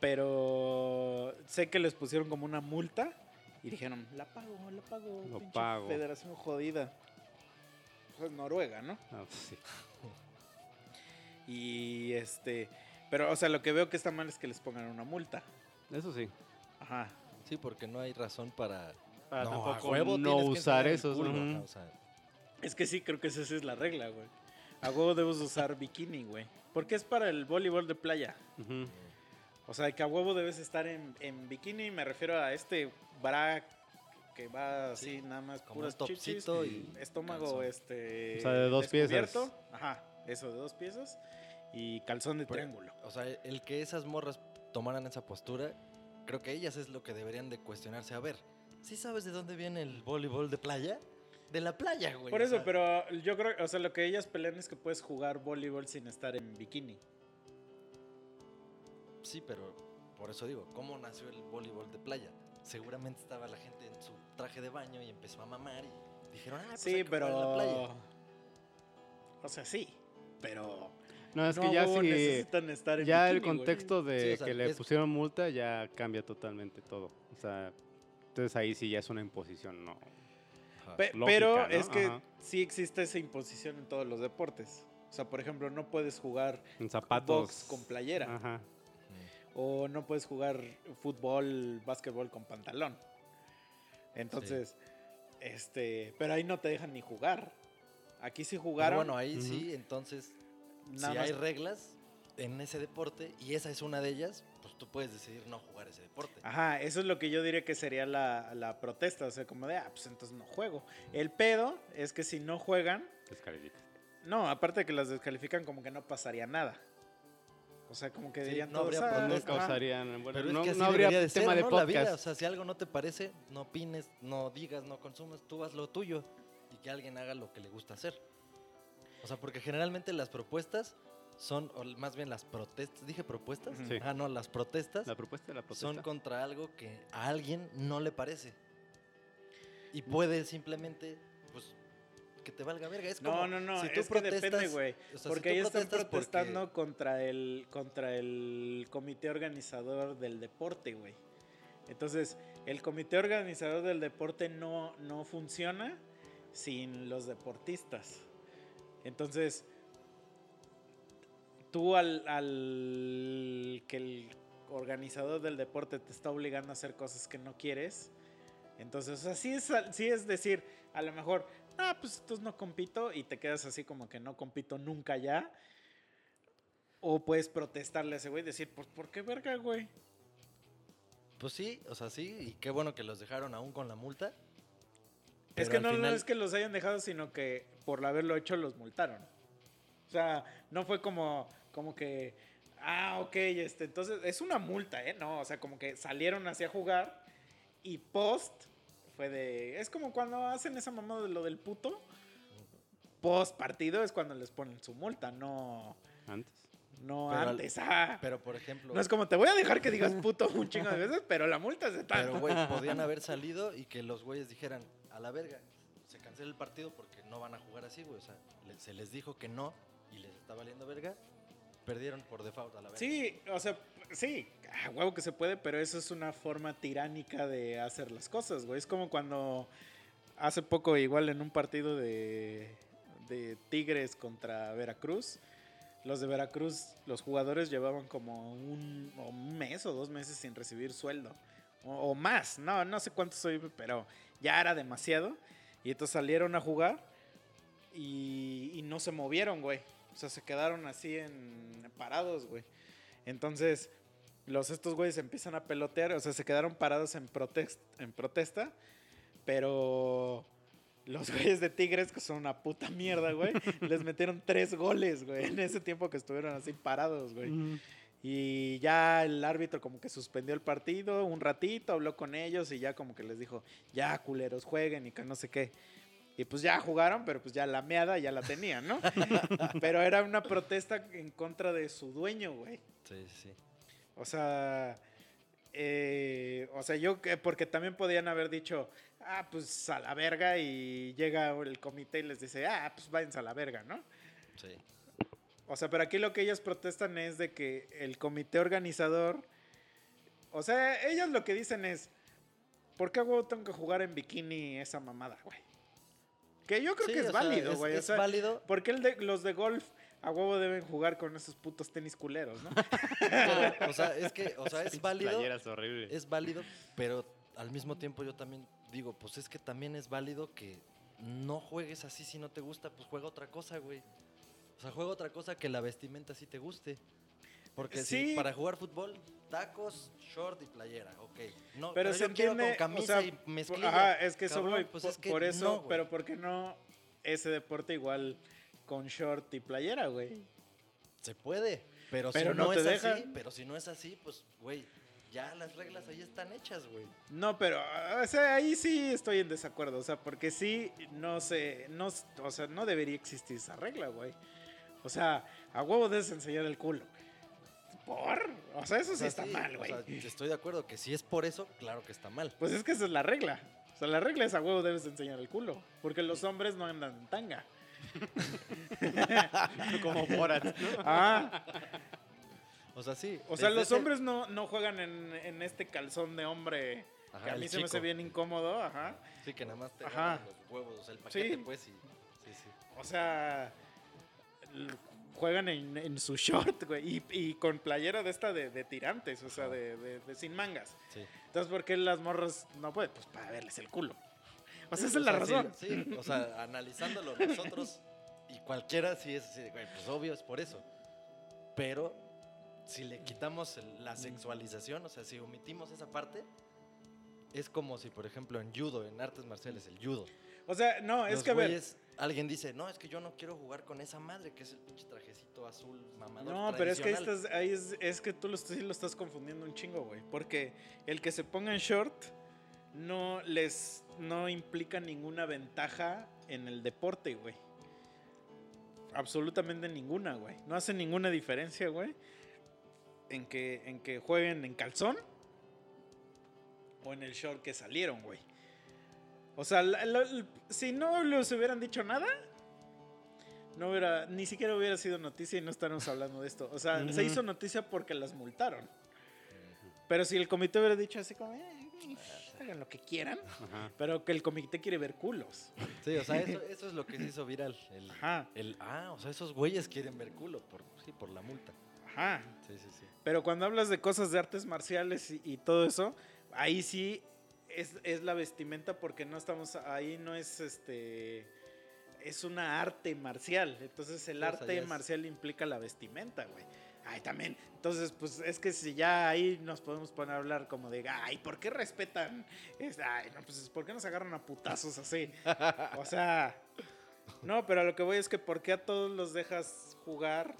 pero sé que les pusieron como una multa y dijeron, la pago, la pago, Lo pinche pago. federación jodida. Pues es Noruega, ¿no? Ah, pues sí. Y este, pero o sea, lo que veo que está mal es que les pongan una multa. Eso sí. Ajá. Sí, porque no hay razón para... Para no, tampoco huevo usar enseñar el esos. culo, ujú. ajá, o sea, Es que sí, creo que esa es la regla, güey. A huevo debes usar bikini, güey. Porque es para el voleibol de playa. O sea, que a huevo debes estar en, en bikini. Me refiero a este bra que va así, Sí, nada más como puras un chichis, y estómago, calzón. este. O sea, de dos piezas. Ajá, eso, de dos piezas. Y calzón de Pero- triángulo. O sea, el que esas morras tomaran esa postura, creo que ellas es lo que deberían de cuestionarse. A ver, ¿sí sabes de dónde viene el voleibol de playa? de la playa, güey. Por o eso, sea, pero yo creo, o sea, lo que ellas pelean es que puedes jugar voleibol sin estar en bikini. Sí, pero por eso digo, ¿cómo nació el voleibol de playa? Seguramente estaba la gente en su traje de baño y empezó a mamar y dijeron, ah, pues hay Sí, que jugar en la playa. pero. O sea, sí, pero. No, es no que ya sí. necesitan estar en Ya el güey. contexto de Sí, o sea, que le es- pusieron multa ya cambia totalmente todo. O sea, entonces ahí sí ya es una imposición, ¿no? Ajá. Pe- lógica, pero ¿no? es que Ajá. sí existe esa imposición en todos los deportes. O sea, por ejemplo, no puedes jugar En zapatos. box con playera. Ajá. O no puedes jugar fútbol, básquetbol con pantalón. Entonces, este. Pero ahí no te dejan ni jugar. Aquí sí Pero jugaron. bueno, ahí sí, entonces, nada si más- hay reglas en ese deporte y esa es una de ellas, pues tú puedes decidir no jugar ese deporte. Ajá, eso es lo que yo diría que sería la, la protesta. O sea, como de, ah, pues entonces no juego. El pedo es que si no juegan, Descalifica. no, aparte de que las descalifican, como que no pasaría nada. O sea, como que Sí, dirían no todos, habría "Ah, No protesta. ajá". causarían. Bueno, Pero es no, que así no habría de ser, tema de ¿no? La vida, podcast. o sea, si algo no te parece, no opines, no digas, no consumes, tú haz lo tuyo y que alguien haga lo que le gusta hacer. O sea, porque generalmente las propuestas son, o más bien las protestas, dije propuestas. Sí. ah, no, las protestas La propuesta de la protesta. son contra algo que a alguien no le parece. Y puede simplemente, pues, que te valga verga. Es No, como no, no, si tú es que depende, protestas- güey. o sea, si porque tú ellos están protestas porque- protestando contra el contra el comité organizador del deporte, güey. Entonces, el comité organizador del deporte no, no funciona sin los deportistas. Entonces, tú al, al que el organizador del deporte te está obligando a hacer cosas que no quieres, entonces, o sea, sí es, sí es decir, a lo mejor, ah, pues entonces no compito y te quedas así como que no compito nunca ya. O puedes protestarle a ese güey y decir, pues, ¿por qué verga, güey? Pues sí, o sea, sí, y qué bueno que los dejaron aún con la multa. Es que al no, no final- es que los hayan dejado, sino que por haberlo hecho los multaron. O sea, no fue como, como que, ah, ok, este, entonces es una multa, ¿eh? No, o sea, como que salieron así a jugar y post fue de, es como cuando hacen esa mamada de lo del puto. Post partido es cuando les ponen su multa, no, Antes. no Pero al- antes. ah. Pero, por ejemplo, no es como te voy a dejar que digas puto un chingo de veces, pero la multa es de tanto. pero, güey, podían haber salido y que los güeyes dijeran, a la verga, se cancela el partido porque no van a jugar así, güey. O sea, se les dijo que no y les está valiendo verga. Perdieron por default a la verga. Sí, o sea, sí, huevo que se puede, pero eso es una forma tiránica de hacer las cosas, güey. Es como cuando hace poco, igual en un partido de, de Tigres contra Veracruz, los de Veracruz, los jugadores llevaban como un, un mes o dos meses sin recibir sueldo. O, o más, no, no sé cuánto soy, pero ya era demasiado. Y entonces salieron a jugar y, y no se movieron, güey. O sea, se quedaron así en parados, güey. Entonces, los estos güeyes empiezan a pelotear, o sea, se quedaron parados en, protest, en protesta, pero los güeyes de Tigres, que son una puta mierda, güey, les metieron tres goles, güey, en ese tiempo que estuvieron así parados, güey. Y ya el árbitro como que suspendió el partido un ratito, habló con ellos y ya como que les dijo, ya culeros, jueguen y que no sé qué. Y pues ya jugaron, pero pues ya la meada ya la tenían, ¿no? pero era una protesta en contra de su dueño, güey. Sí, sí. O sea, eh, o sea, yo, que- porque también podían haber dicho, ah, pues a la verga y llega el comité y les dice, ah, pues váyanse a la verga, ¿no? sí. O sea, pero aquí lo que ellos protestan es de que el comité organizador, o sea, ellos lo que dicen es, ¿por qué a huevo tengo que jugar en bikini esa mamada, güey? Que yo creo Sí, que es o sea, válido, güey. o Es, sea, válido, ¿por qué el de- los de golf a huevo deben jugar con esos putos tenis culeros, no? pero, o sea, es que, o sea, es válido. Es válido, pero al mismo tiempo yo también digo, pues es que también es válido que no juegues así si no te gusta, pues juega otra cosa, güey. O sea, juega otra cosa que la vestimenta sí te guste. Porque Sí. si para jugar fútbol, tacos, short y playera, ok. No, Pero, pero, se yo quiero entiende, con camisa o sea, y mezclilla. Ajá, es que eso Cabrón, voy, pues por, es que por eso, no, pero ¿por qué no ese deporte igual con short y playera, güey? Se puede, pero, Pero si no no, te es así, pero si no es así, pues, güey, ya las reglas ahí están hechas, güey. No, pero o sea, ahí sí estoy en desacuerdo, o sea, porque sí no sé, no, o sea, no debería existir esa regla, güey. O sea, a huevo debes enseñar el culo. ¿Por? O sea, eso O sí sea, está sí, mal, o güey. sea, estoy de acuerdo que si es por eso, claro que está mal. Pues es que esa es la regla. O sea, la regla es a huevo debes enseñar el culo, porque los hombres no andan en tanga. Como Borat. ¿no? Ah, O sea, sí. o sea, los ese- hombres no, no juegan en, en este calzón de hombre Ajá, que a mí se me hace bien incómodo, ajá. Sí, que nada más te Ajá. los huevos, o sea, el paquete, Sí. pues, y... Sí, sí. O sea, juegan en, en su short, güey, y, y con playera de esta de, de tirantes, o sea, de, de- de sin mangas. sí. Entonces, ¿por qué las morras no pueden? Pues para verles el culo. O sea, esa es la razón. Sí, o sea, analizándolo nosotros y cualquiera sí es así, güey, pues obvio es por eso. Pero si le quitamos la sexualización, o sea, si omitimos esa parte, es como si, por ejemplo, en judo, en artes marciales, el judo. O sea, no, es los que a ver. güeyes- alguien dice, no, es que yo no quiero jugar con esa madre, que es el pinche trajecito azul mamador. No, pero es que ahí, tradicional". estás, ahí es, es que tú lo, estás- sí lo estás confundiendo un chingo, güey. Porque el que se ponga en short no les no implica ninguna ventaja en el deporte, güey. Absolutamente ninguna, güey. No hace ninguna diferencia, güey. En que, en que jueguen en calzón o en el short que salieron, güey. O sea, la- la- si no les hubieran dicho nada, no hubiera, ni siquiera hubiera sido noticia y no estaríamos hablando de esto. O sea, se hizo noticia porque las multaron. Pero si el comité hubiera dicho así como, "Eh, hagan lo que quieran, Ajá. pero que el comité quiere ver culos. Sí, o sea, eso, eso es lo que se hizo viral. El, Ajá, el, ah, o sea, esos güeyes quieren ver culo, por, sí, por la multa. ajá. Sí, sí, sí. Pero cuando hablas de cosas de artes marciales y, y todo eso, ahí sí es, es la vestimenta porque no estamos, ahí no es este, es una arte marcial. Entonces el arte marcial implica la vestimenta, güey. Ay, también. Entonces, pues es que si ya ahí nos podemos poner a hablar como de, ay, ¿por qué respetan? Es- ay, no, pues ¿por qué nos agarran a putazos así? O sea, no, pero a lo que voy es que ¿por qué a todos los dejas jugar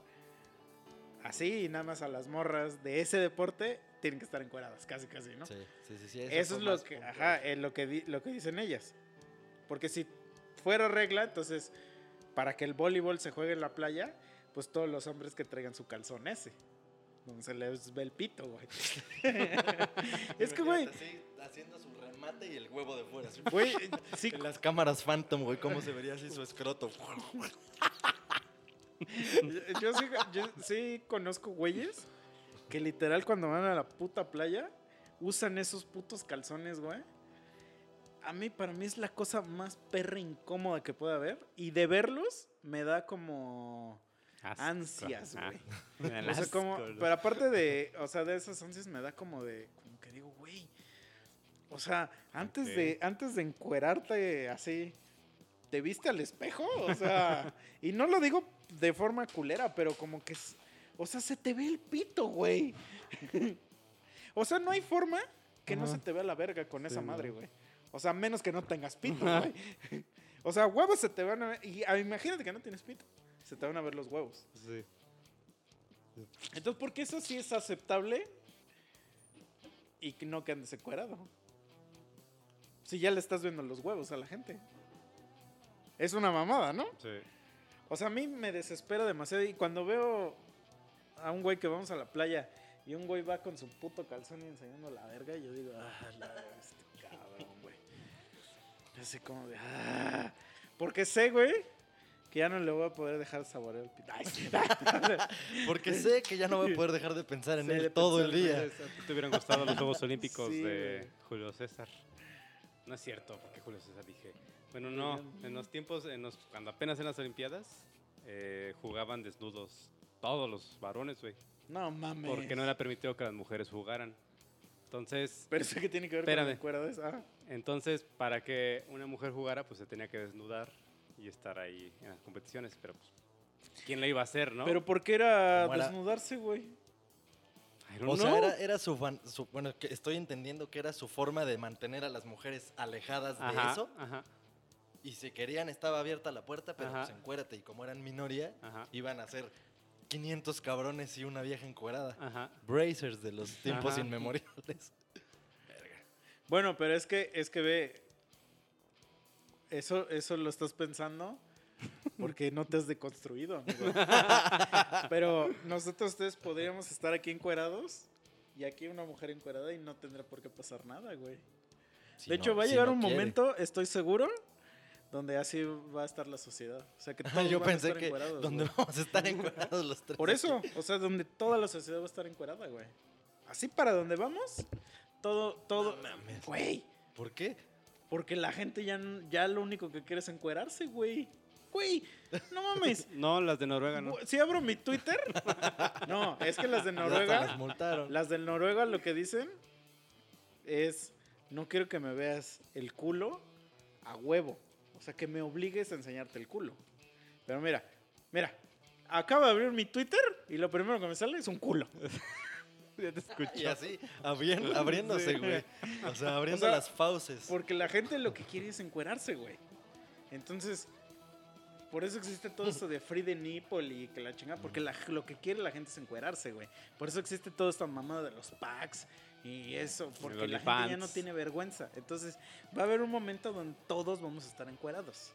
así y nada más a las morras de ese deporte tienen que estar encueradas, casi, casi, ¿no? Sí, sí, sí, sí, Eso es lo que, ajá, es lo que, di- lo que dicen ellas. Porque si fuera regla, entonces, para que el voleibol se juegue en la playa, pues todos los hombres que traigan su calzón ese. Donde se les ve el pito, güey. es que, güey, haciendo su remate y el huevo de fuera. güey, sí, En las cámaras Phantom, güey, cómo se vería así su escroto. yo sí, yo sí conozco güeyes que literal cuando van a la puta playa usan esos putos calzones, güey. A mí, para mí es la cosa más perra incómoda que puede haber. Y de verlos me da como Asco. ansias, güey. O sea, como, pero aparte de, o sea, de esas ansias me da como de, como que digo, güey. O sea, antes de, antes de encuerarte así, ¿te viste al espejo? O sea, y no lo digo de forma culera, pero como que, o sea, se te ve el pito, güey. o sea, no hay forma que no se te vea la verga con esa madre, güey. O sea, menos que no tengas pito, güey. o sea, huevos se te van a ver, y ah, imagínate que no tienes pito, se te van a ver los huevos. Sí. Entonces, ¿por qué eso sí es aceptable y que no que andes encuerado? Si ya le estás viendo los huevos a la gente. Es una mamada, ¿no? Sí. O sea, a mí me desespera demasiado. Y cuando veo a un güey que vamos a la playa y un güey va con su puto calzón y enseñando la verga, yo digo, ah, la verga, este cabrón, güey. Así como de, ah. Porque sé, güey, que ya no le voy a poder dejar saborear el pito. Porque sé que ya no voy a poder dejar de pensar en Sí, él todo el día. ¿Te hubieran gustado los Juegos Olímpicos Sí, de güey. Julio César? No es cierto, porque Julio César dije. Bueno, no, en los tiempos, en los, cuando apenas en las Olimpiadas, eh, jugaban desnudos todos los varones, güey. No mames. Porque no era permitido que las mujeres jugaran. Entonces, Pero eso que tiene que ver Espérame. con de esa. Ah, entonces, para que una mujer jugara, pues se tenía que desnudar y estar ahí en las competiciones. Pero, pues, ¿quién la iba a hacer, no? Pero ¿por qué era desnudarse, güey? O sea, era, era su, fan- su- Bueno, que estoy entendiendo que era su forma de mantener a las mujeres alejadas de Ajá, eso. Ajá, Y si querían, estaba abierta la puerta, pero Ajá. pues encuérate. Y como eran minoría, ajá. iban a hacer 500 cabrones y una vieja encuerada. Ajá. Brazers de los tiempos Ajá. inmemoriales. Bueno, pero es que, es que ve. Eso, eso lo estás pensando porque no te has deconstruido, amigo. Pero nosotros ustedes podríamos estar aquí encuerados y aquí una mujer encuerada y no tendrá por qué pasar nada, güey. Si de no- hecho, va a si llegar no un quiere. momento, estoy seguro, donde así va a estar la sociedad. O sea, que todos Yo van a estar que encuerados, donde güey. vamos a estar encuerados los tres. Por eso, o sea, donde toda la sociedad va a estar encuerada, güey. Así para donde vamos, todo, todo, No mames. güey. ¿Por qué? Porque la gente ya, ya lo único que quiere es encuerarse, güey. Güey, no mames. No, las de Noruega no. Si abro mi Twitter, no, es que las de hasta las Noruega, multaron. las de Noruega lo que dicen es, no quiero que me veas el culo a huevo. O sea, que me obligues a enseñarte el culo. Pero mira, mira, acabo de abrir mi Twitter y lo primero que me sale es un culo. Ya te escucho. Y así, abrien- abriéndose, güey. O sea, abriendo O sea, las fauces. Porque la gente lo que quiere es encuerarse, güey. Entonces, por eso existe todo esto de free the nipple y que la chingada. Porque la- lo que quiere la gente es encuerarse, güey. Por eso existe toda esta mamada de los packs y eso. Porque la gente ya no tiene vergüenza. Entonces, va a haber un momento donde todos vamos a estar encuerados.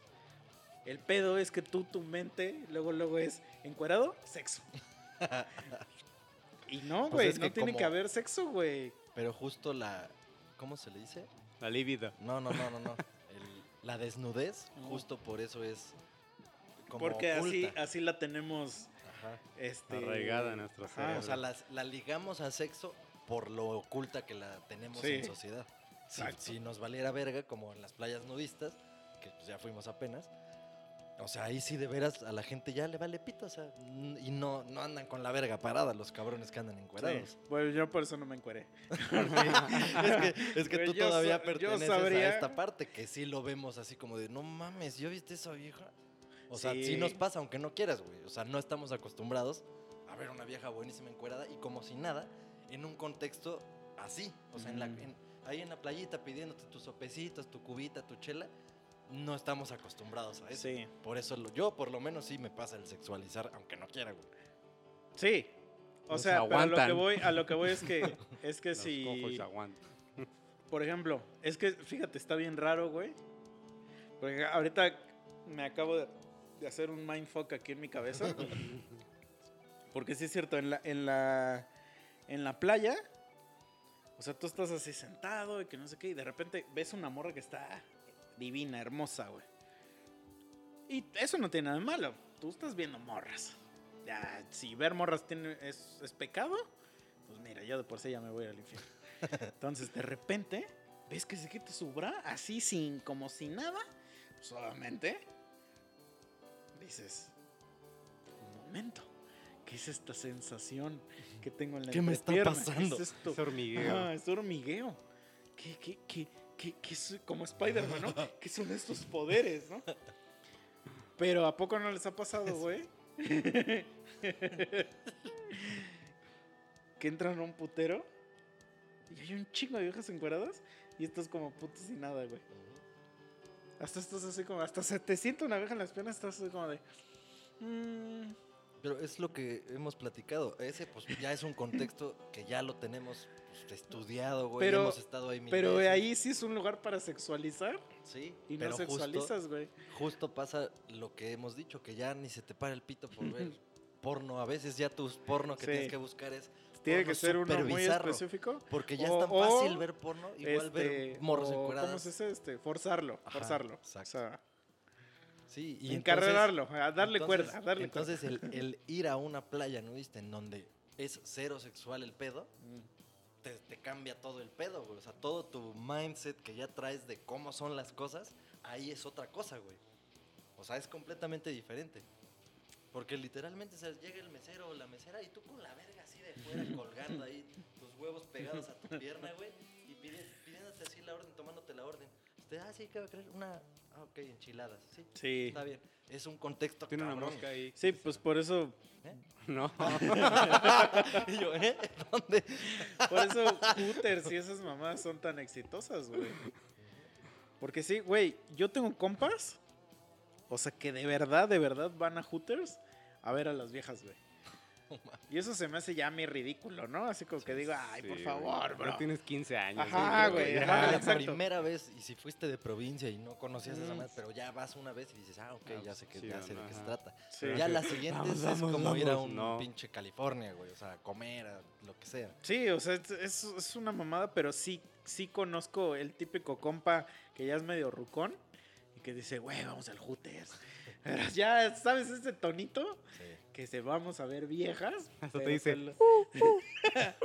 El pedo es que tú, tu mente, luego, luego es encuerado, sexo. y no, Pues güey, es no que tiene como- que haber sexo, güey. Pero justo la. ¿Cómo se le dice? La libido. No, no, no, no, no. El- la desnudez, justo por eso es. Como Porque así, oculta. así la tenemos Ajá. este, Arraigada en nuestro ajá, cerebro. O sea, las- la ligamos al sexo por lo oculta que la tenemos Sí. en sociedad. Si, si nos valiera verga, como en las playas nudistas, que pues ya fuimos apenas. O sea, ahí sí de veras a la gente ya le vale pito, o sea, y no, no andan con la verga parada los cabrones que andan encuerados. Sí. Bueno, yo por eso no me encueré. es que, es que tú yo todavía perteneces sabría- a esta parte, que sí lo vemos así como de, no mames, ¿yo viste esa vieja? O sea, sí. Sí. nos pasa, aunque no quieras, güey. O sea, no estamos acostumbrados a ver una vieja buenísima encuerada y como si nada, en un contexto así. O sea, en la, en- ahí en la playita pidiéndote tus sopecitos, tu cubita, tu chela. No estamos acostumbrados a eso. Sí. Por eso lo- yo, por lo menos, sí me pasa el sexualizar, aunque no quiera, güey. Sí. O Nos sea, pero a lo que voy, a lo que voy es que es que Los si cojos se aguantan. por ejemplo, es que fíjate, está bien raro, güey. Porque ahorita me acabo de, de hacer un mindfuck aquí en mi cabeza. Porque sí es cierto, en la, en la, en la playa, o sea, tú estás así sentado y que no sé qué, y de repente ves una morra que está divina, hermosa, güey. Y eso no tiene nada de malo. Tú estás viendo morras. Ya, si ver morras tiene, es, es pecado, pues mira, yo de por sí ya me voy al infierno. Entonces, de repente, ves que se quita su bra, así sin, como si nada, solamente dices, un momento, ¿qué es esta sensación que tengo en la ¿Qué me está pasando? es esto? Es hormigueo. Ah, es hormigueo. ¿Qué, qué, qué, qué, qué es- como Spider-Man, ¿no? ¿Qué son estos poderes, no? Pero ¿a poco no les ha pasado, güey? que entran a un putero y hay un chingo de viejas encueradas y estás como puto sin nada, güey. Hasta estás así como, hasta se te siente una vieja en las piernas, estás así como de... mm, Pero es lo que hemos platicado. Ese, pues, ya es un contexto que ya lo tenemos pues, estudiado, güey. Pero- hemos estado ahí pero veces. ahí sí es un lugar para sexualizar Sí, y no pero sexualizas, güey. Justo, pasa lo que hemos dicho, que ya ni se te para el pito por ver porno. A veces ya tus porno que Sí. tienes que buscar es... Tiene que ser uno muy específico. Porque ya O- es tan o, fácil ver porno, igual ver Este, morros o, encueradas. ¿Cómo se dice? Este, forzarlo, Ajá, forzarlo. exacto. O sea, Sí, y a darle entonces- cuerda, a darle Entonces, el, el ir a una playa nudista en donde es cero sexual el pedo, cuerda. te, te cambia todo el pedo, güey. O sea, todo tu mindset que ya traes de cómo son las cosas, ahí es otra cosa, güey. O sea, es completamente diferente. Porque literalmente, o sea, llega el mesero o la mesera y tú con la verga así de fuera colgando ahí, tus huevos pegados a tu pierna, güey, y pidiéndote así la orden, tomándote la orden. Usted, ah, sí, ¿qué va a querer? Una, ah, ok, enchiladas, sí. Sí. Está bien. Es un contexto Tiene una cabrón. mosca ahí. Sí, pues por eso, No. y yo, ¿eh? ¿Dónde? por eso Hooters y esas mamás son tan exitosas, güey. Porque sí, güey, yo tengo compas, o sea, que de verdad, de verdad van a Hooters a ver a las viejas, güey. Y eso se me hace ya mi ridículo, ¿no? Así como que digo, ay, por Sí, favor, güey. bro. No tienes 15 años. Ajá, güey, ajá. Ah, la exacto. primera vez, y si fuiste de provincia y no conocías esa Mm. madre, pero ya vas una vez y dices, ah, ok, Ah, ya sé, que, sí, ya sé de qué se trata. Sí. Ya la siguiente Vamos, es vamos, como ir a vamos. un No. pinche California, güey. O sea, comer, a lo que sea. Sí, o sea, es, es- una mamada, pero sí, sí conozco el típico compa que ya es medio rucón que dice, güey, vamos al Hooters. Pero ya, ¿sabes ese tonito? Sí. Que se vamos a ver viejas. Hasta te dice, que lo-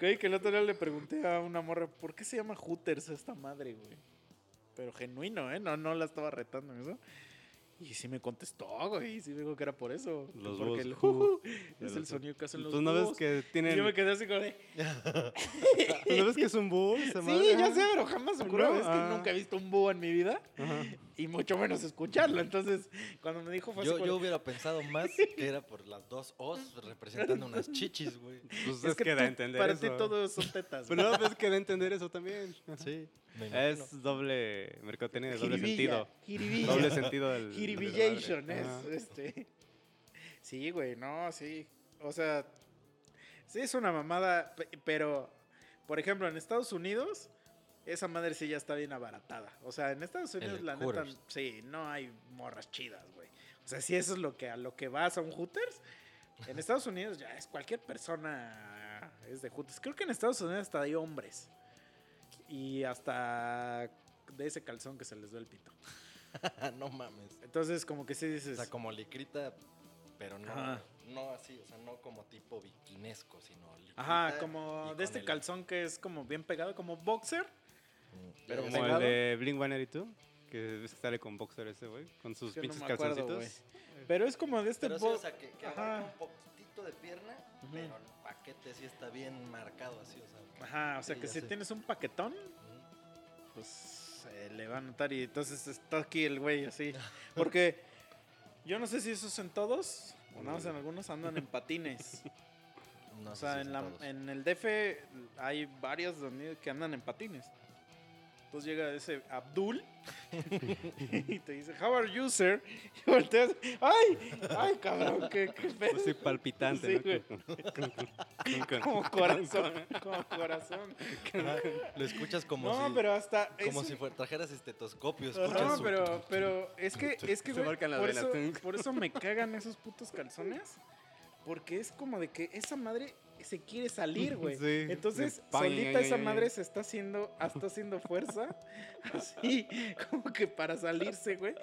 Güey, que el otro día le pregunté a una morra, ¿por qué se llama Hooters esta madre, güey? Pero genuino, ¿eh? No, no la estaba retando en eso. Y sí me contestó, güey. y Sí me dijo que era por eso. Los porque el de es el sonido que hacen los Tú no ves que Y tienen. yo me quedé así como de... ¿Tú no ves que es un búho? Sí, madre? ya sé, pero jamás ocurrió. No, Es que ah. nunca he visto un búho en mi vida Ajá. y mucho menos escucharlo. Entonces, cuando me dijo fue Yo, yo hubiera pensado más que era por las dos O's representando unas chichis, güey. Pues es es, que que da a entender para eso. ti todo son tetas. Pero no, es que da a entender eso también. Sí. Es doble mercadotecnia de doble sentido. jiribilla. Doble sentido del. Jiribillation es este. Sí, güey, no, sí. O sea, sí es una mamada, pe- pero por ejemplo, en Estados Unidos esa madre sí ya está bien abaratada. O sea, en Estados Unidos la neta sí, no hay morras chidas, güey. O sea, si eso es lo que a lo que vas a un Hooters, en Estados Unidos ya es cualquier persona es de Hooters. Creo que en Estados Unidos hasta hay hombres. Y hasta de ese calzón que se les ve el pito. no mames. Entonces, como que sí O dices. sea, como licrita, pero no, Ajá. no así, o sea, no como tipo bikinesco, sino licrita. Ajá, como de este el- calzón que es como bien pegado, como boxer. Mm, pero Como pegado. el de Blink 182, que sale con boxer ese, güey. Con sus que pinches acuerdo, calzoncitos. Pero es como de este Pero sí, o sea, que, que un poquitito de pierna, pero el paquete sí está bien marcado así, o sea. Ajá, o sea Sí, que si sé. tienes un paquetón, pues se le va a notar y entonces está aquí el güey así. Porque yo no sé si eso es en todos, o nada más en algunos andan en patines. No o sea, en, la, en el DF hay varios donde que andan en patines. Entonces llega ese Abdul y te dice, How are you, sir? Y volteas, ¡ay! ¡Ay, cabrón! ¿Qué, qué pedo? Pues palpitante, Como corazón, como corazón. Lo escuchas como no, si, pero hasta. como eso- si trajeras estetoscopio, No, su- pero, pero es que, es que, Se güey, marcan las por, eso, por eso me cagan esos putos calzones. Porque es como de que esa madre se quiere salir, güey. Sí, Entonces, pan, solita ya, esa ya. madre se está haciendo, está haciendo fuerza, así, como que para salirse, güey.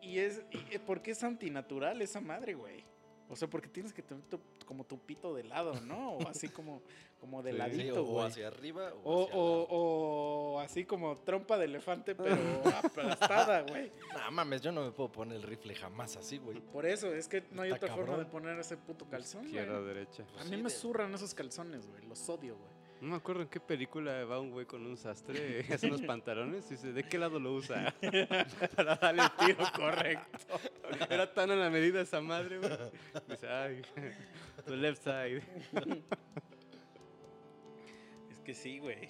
Y es, y- porque es antinatural esa madre, güey. O sea, porque tienes que tener tu- como tu pito de lado, ¿no? O así como, como de Sí, Sí, ladito, o, o güey. hacia arriba o, O, hacia o, así como trompa de elefante, pero aplastada, güey. Nah, mames, yo no me puedo poner el rifle jamás así, güey. Por eso, es que no hay Está otra forma de poner ese puto calzón, güey. Izquierda, derecha. A Sí, mí me de- zurran esos calzones, güey. Los odio, güey. No me acuerdo en qué película va un güey con un sastre, hace unos pantalones y dice, ¿de qué lado lo usa? Para darle el tiro correcto. Era tan a la medida esa madre, güey. Dice, ay, the left side. Es que sí, güey.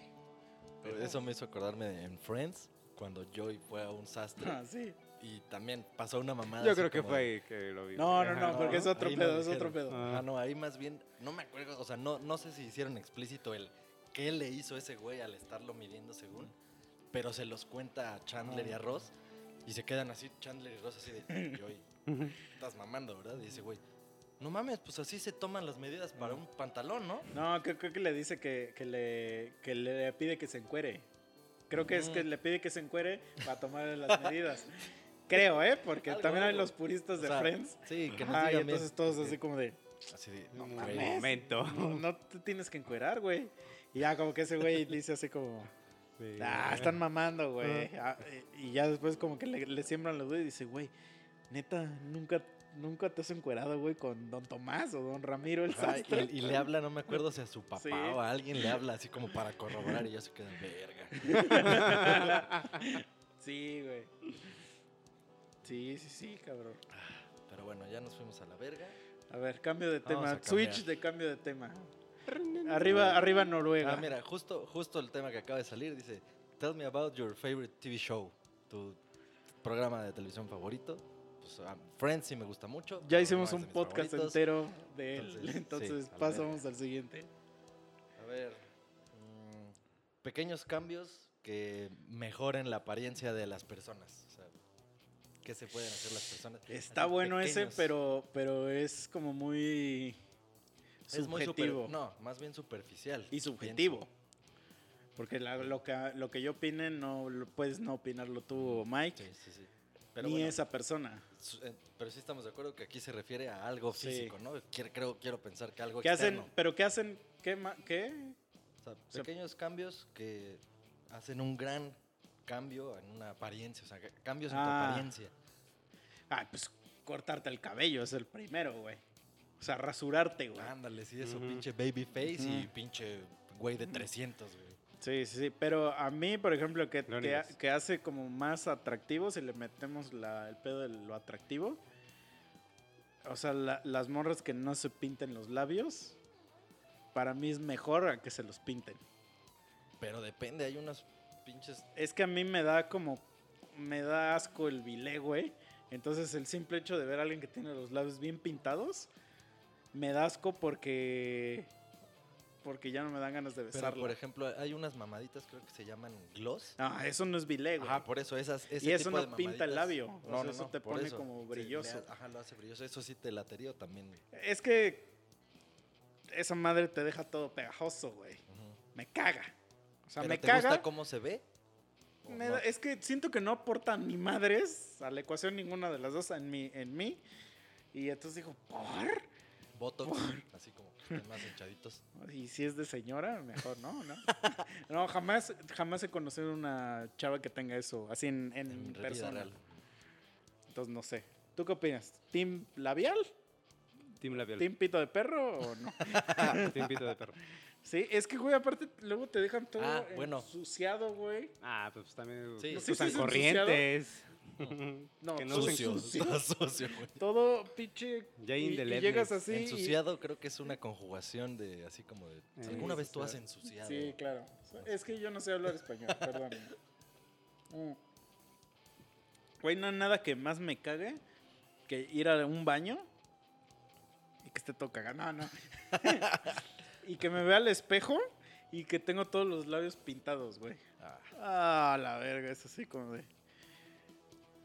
Pero Eso me hizo acordarme de en Friends, cuando Joey fue a un sastre Ah, sí. Y también pasó una mamada. Yo creo que como fue ahí que lo vi. No, no, no, porque es otro Ahí pedo, no es otro pedo. Ah. Ah, no, ahí más bien, no me acuerdo, o sea, no, no sé si hicieron explícito el qué le hizo ese güey al estarlo midiendo según, pero se los cuenta a Chandler y a Ross y se quedan así, Chandler y Ross así de, Joey, estás mamando, ¿verdad? Y dice, güey, no mames, pues así se toman las medidas para un pantalón, ¿no? No, creo, creo que le dice que, que le, que le pide que se encuere. Creo que es que le pide que se encuere para tomar las medidas. Creo, ¿eh? Porque Algo, también hay los puristas de O sea, Friends. Sí, que nos Ajá, y entonces todos así como de, Así de, No, güey, mames. momento. no, no te tienes que encuerar, güey. Y ya como que ese güey dice así como, Sí. ah, están mamando, güey. Ah, y ya después como que le, le siembran la duda y dice, güey, neta, nunca, nunca te has encuerado, güey, con Don Tomás o Don Ramiro el sastre. y, y le habla, no me acuerdo si a su papá Sí. o a alguien le habla así como para corroborar y ya se queda verga. sí, güey. Sí, sí, sí, cabrón. Pero bueno, ya nos fuimos a la verga. A ver, cambio de tema. Switch de cambio de tema. Arriba, arriba Noruega. Ah, mira, justo, justo el tema que acaba de salir dice, tell me about your favorite TV show, tu programa de televisión favorito. pues ah, Friends sí me gusta mucho. Ya hicimos un podcast favoritos. entero de él. Entonces, Entonces, sí, al pasamos al siguiente. A ver. mm, pequeños cambios que mejoren la apariencia de las personas. ¿Qué se pueden hacer las personas? Está bueno ese, pero, pero es como muy Es muy super- subjetivo. no, más bien superficial. y subjetivo. Porque la- lo, que, lo que yo opine no puedes no opinarlo tú Mike, Sí, sí, sí. Pero ni bueno, esa persona. eh, pero sí estamos de acuerdo que aquí se refiere a algo físico, ¿no? Quiero, creo, quiero pensar que algo ¿Qué hacen? externo. ¿Pero qué hacen? ¿Qué? ¿Qué? O sea, sea, pequeños cambios que hacen un gran cambio en una apariencia, o sea, cambios en Ah. tu apariencia. Ah, pues cortarte el cabello es el primero, güey. O sea, rasurarte, güey. Ándale, sí, eso, pinche baby face y pinche güey de 300, güey. Sí, sí, sí. Pero a mí, por ejemplo, que, que hace como más atractivo, si le metemos la- el pedo de lo atractivo. O sea, la- las morras que no se pinten los labios, para mí es mejor a que se los pinten. Pero depende, hay unos pinches... Es que a mí me da como. Me da asco el bilé, güey. Entonces, el simple hecho de ver a alguien que tiene los labios bien pintados, me da asco porque. Porque ya no me dan ganas de Pero, besarlo. por ejemplo, hay unas mamaditas, creo que se llaman gloss. Ah, eso no es bilé, güey. Ajá, por eso esas. Ese Y eso tipo no de pinta el labio, o sea, eso te pone como Sí, brilloso. le- ajá, lo hace brilloso. Eso sí te latería también. Es que. Esa madre te deja todo pegajoso, güey. Me caga. O sea, ¿Pero me te caga. gusta cómo se ve? ¿O Me no? da- es que siento que no aporta ni madres a la ecuación ninguna de las dos en mí. En mí. Y entonces digo, ¿por? Botox, así como más hinchaditos. Y si es de señora, mejor no, ¿no? no, jamás, jamás he conocido una chava que tenga eso, así en, en En vida persona. real. Entonces no sé. ¿Tú qué opinas? ¿Team labial? Team labial. ¿Team pito de perro o no? Team pito de perro. Sí, es que, güey, aparte luego te dejan todo Ah, bueno. ensuciado, güey. Ah, pues también Sí, No sí, sé usan si corrientes. No, Que no todo usen Sucio, sucio. está sucio, güey. Todo pinche. Ya y- llegas así. y- Ensuciado creo que es una conjugación de así como de... Sí, ¿Alguna vez tú has ensuciado. ensuciado? Sí, claro. Es que yo no sé hablar español, perdón. Mm. Güey, no hay nada que más me cague que ir a un baño y que esté todo cagado. No, no. y que me vea al espejo y que tengo todos los labios pintados, güey. Ah, Ah, la verga, es así como de.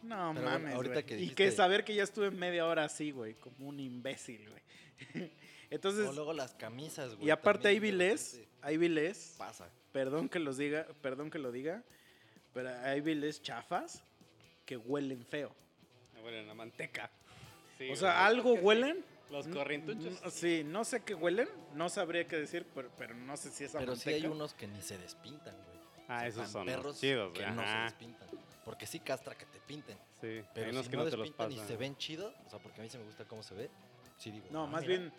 No Pero bueno, mames. ahorita güey. que Y que dijiste- saber que ya estuve media hora así, güey, como un imbécil, güey. Entonces, o luego las camisas, güey. y aparte hay vilés, hay vilés, Pasa. perdón que los diga, perdón que lo diga, pero hay vilés chafas que huelen feo. Me huelen a manteca. Sí, o sea, algo huelen. Los corrientuchos. n- Sí, no sé qué huelen, no sabría qué decir, pero, pero no sé si es a Pero sí hay unos que ni se despintan, güey. Ah, esos son los perros chidos, que güey. no se despintan. Porque sí castra que te pinten. Sí, Pero hay unos si que no, no te los despintan y pasan. se ven chido, o sea, porque a mí se me gusta cómo se ve, sí digo. No, ah, más mira. bien,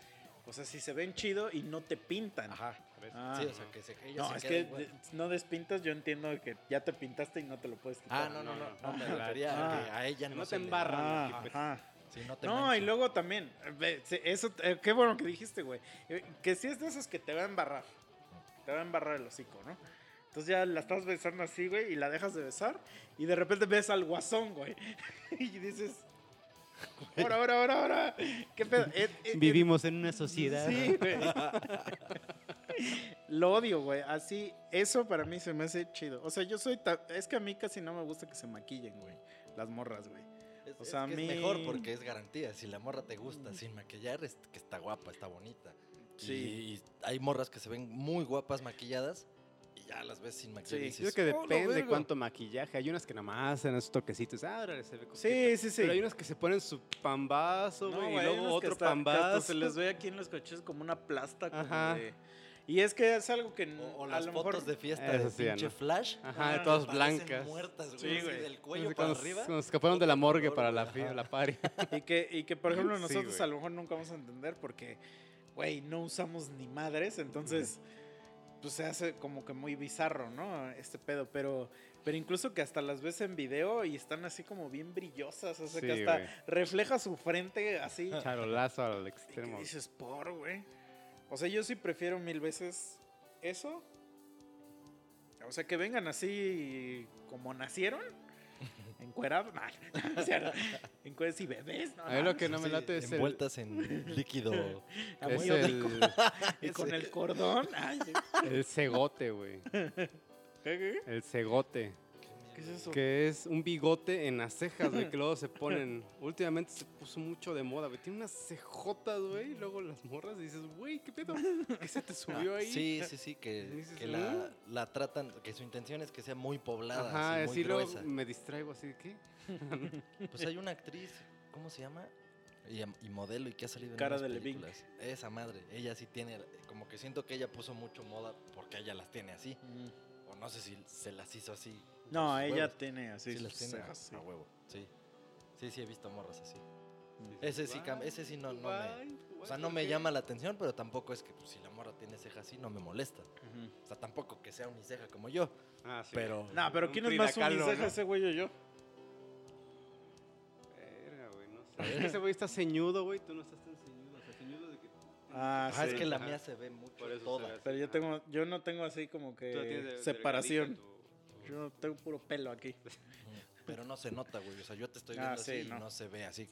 o sea, si se ven chido y no te pintan. Ajá. Ah. sí, o sea, que se ellos No, se es que de- no despintas, yo entiendo que ya te pintaste y no te lo puedes quitar. Ah, no, no, no, no, no, me no. refería Ah. a que a ella no, no se te le- embarran. Ah, pues. ajá. Sí, no te No, y luego también, eso, eh, qué bueno que dijiste, güey. Eh, Que si es de esos que te va a embarrar. Te va a embarrar el hocico, ¿no? Entonces ya la estás besando así, güey, y la dejas de besar, y de repente ves al guasón, güey. y dices, ahora, ahora, ahora, ahora. ¿Qué pedo? Eh, eh, eh, Vivimos en una sociedad. Sí, güey. Lo odio, güey. Así, eso para mí se me hace chido. O sea, yo soy. Es que a mí casi no me gusta que se maquillen, güey. Las morras, güey. Es, o es sea, a que mí- es mejor porque es garantía. Si la morra te gusta sin maquillar, es que está guapa, está bonita. Sí. Y, y hay morras que se ven muy guapas maquilladas y ya las ves sin maquillar. Sí. y Yo creo que "Oh, depende verga". cuánto maquillaje. Hay unas que nada más hacen esos toquecitos. Ah, órale, se ve coqueta. Sí, sí, sí. Pero hay unas que se ponen su pambazo, No, güey, y luego otro pambazo. Se les ve aquí en los coches como una plasta. Como Ajá. de- Y es que es algo que O, o las fotos mejor. de fiesta Eso de sí, pinche no. flash. Ajá, de todas blancas. muertas, güey. Sí, güey. Del cuello para como- arriba. como escaparon de la morgue para la, ajá. la party. Y que, y que, por ejemplo, Sí, nosotros güey. a lo mejor nunca vamos a entender porque, güey, no usamos ni madres, entonces, pues se hace como que muy bizarro, ¿no? Este pedo, pero, pero incluso que hasta las ves en video y están así como bien brillosas, o sea, que Sí, hasta güey. refleja su frente así. Charolazo al ¿Qué extremo. dices, por, güey? O sea, yo sí prefiero mil veces eso. O sea, que vengan así como nacieron. encuerado, no, no es cierto. Encuerados y bebés, no, A mí lo que no me Sí, late es el, envueltas en líquido. es el, Y con el cordón. Ay, sí. el cegote, güey. El cegote. ¿Qué es eso? Que es un bigote en las cejas, güey, que luego se ponen. Últimamente se puso mucho de moda, güey. Tiene unas cejotas, güey. Y luego las morras y dices, güey, ¿qué pedo? ¿Qué se te subió ahí? Sí, sí, sí, que, Dices, que la, la tratan, que su intención es que sea muy poblada, Ajá, así, muy así luego gruesa. me distraigo así de qué. Pues hay una actriz, ¿cómo se llama? Y, y modelo y que ha salido Cara en de películas. Esa madre, ella sí tiene, como que siento que ella puso mucho moda porque ella las tiene así. Mm. O no sé si se las hizo así. No, sus ella huevos. tiene así Sí, sus las tiene cejas, sí. a huevo, sí. Sí, sí, he visto morras así. Mm. Ese sí, ese sí no, no me... O sea, no me llama la atención, pero tampoco es que pues, si la morra tiene ceja así, no me molesta. O sea, tampoco que sea uniceja como yo. Ah, sí. Pero- No, pero ¿quién es más uniceja, ¿no? ese güey o yo? Verga, güey, no sé. Es que ese güey está ceñudo, güey. Tú no estás tan ceñudo. O sea, ceñudo de que. Ah, es sí. que la Ajá. mía se ve mucho Por eso se toda. Pero yo tengo, yo no tengo así como que de- separación. Yo tengo puro pelo aquí. Pero no se nota, güey. O sea, yo te estoy Ah, viendo sí, así y no. no se ve así.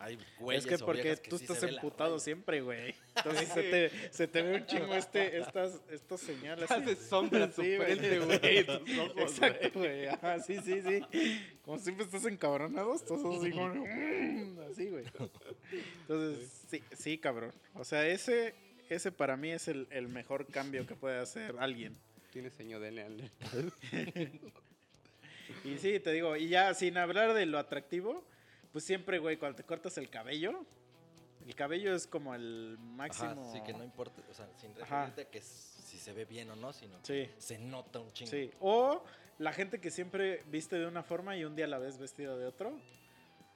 Hay güeyes es que porque que tú sí estás la emputado siempre, güey. Entonces se te, se te ve un chingo este, estas, estos señales. Haces sombra Sí, frente, güey. Tus ojos, güey. Exacto, güey. Ajá, sí, sí, sí. Como siempre estás encabronado, estás así como... "Mm", Así, güey. Entonces, sí, sí, cabrón. O sea, ese, ese para mí es el, el mejor cambio que puede hacer alguien. Tiene ceño de. Y sí, te digo, y ya sin hablar de lo atractivo, pues siempre, güey, cuando te cortas el cabello, el cabello es como el Ajá, máximo. sí, que no importa. O sea, sin referirte a que si se ve bien o no, sino Sí. que se nota un chingo. Sí. O la gente que siempre viste de una forma y un día la ves vestido de otro.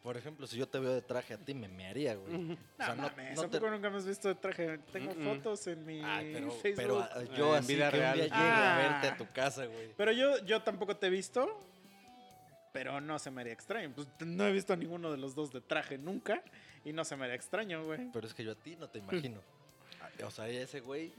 Por ejemplo, si yo te veo de traje a ti, me mearía, güey. No, O sea, no- mames, no ¿a te- poco nunca me has visto de traje? Tengo fotos en mi Ay, pero, Facebook. pero ah, yo En así vida que un día real. llegue a Ah. verte a tu casa, güey. Pero yo, yo tampoco te he visto, pero no se me haría extraño. Pues no he visto a ninguno de los dos de traje nunca y no se me haría extraño, güey. Pero es que yo a ti no te imagino. Ah, O sea, ese güey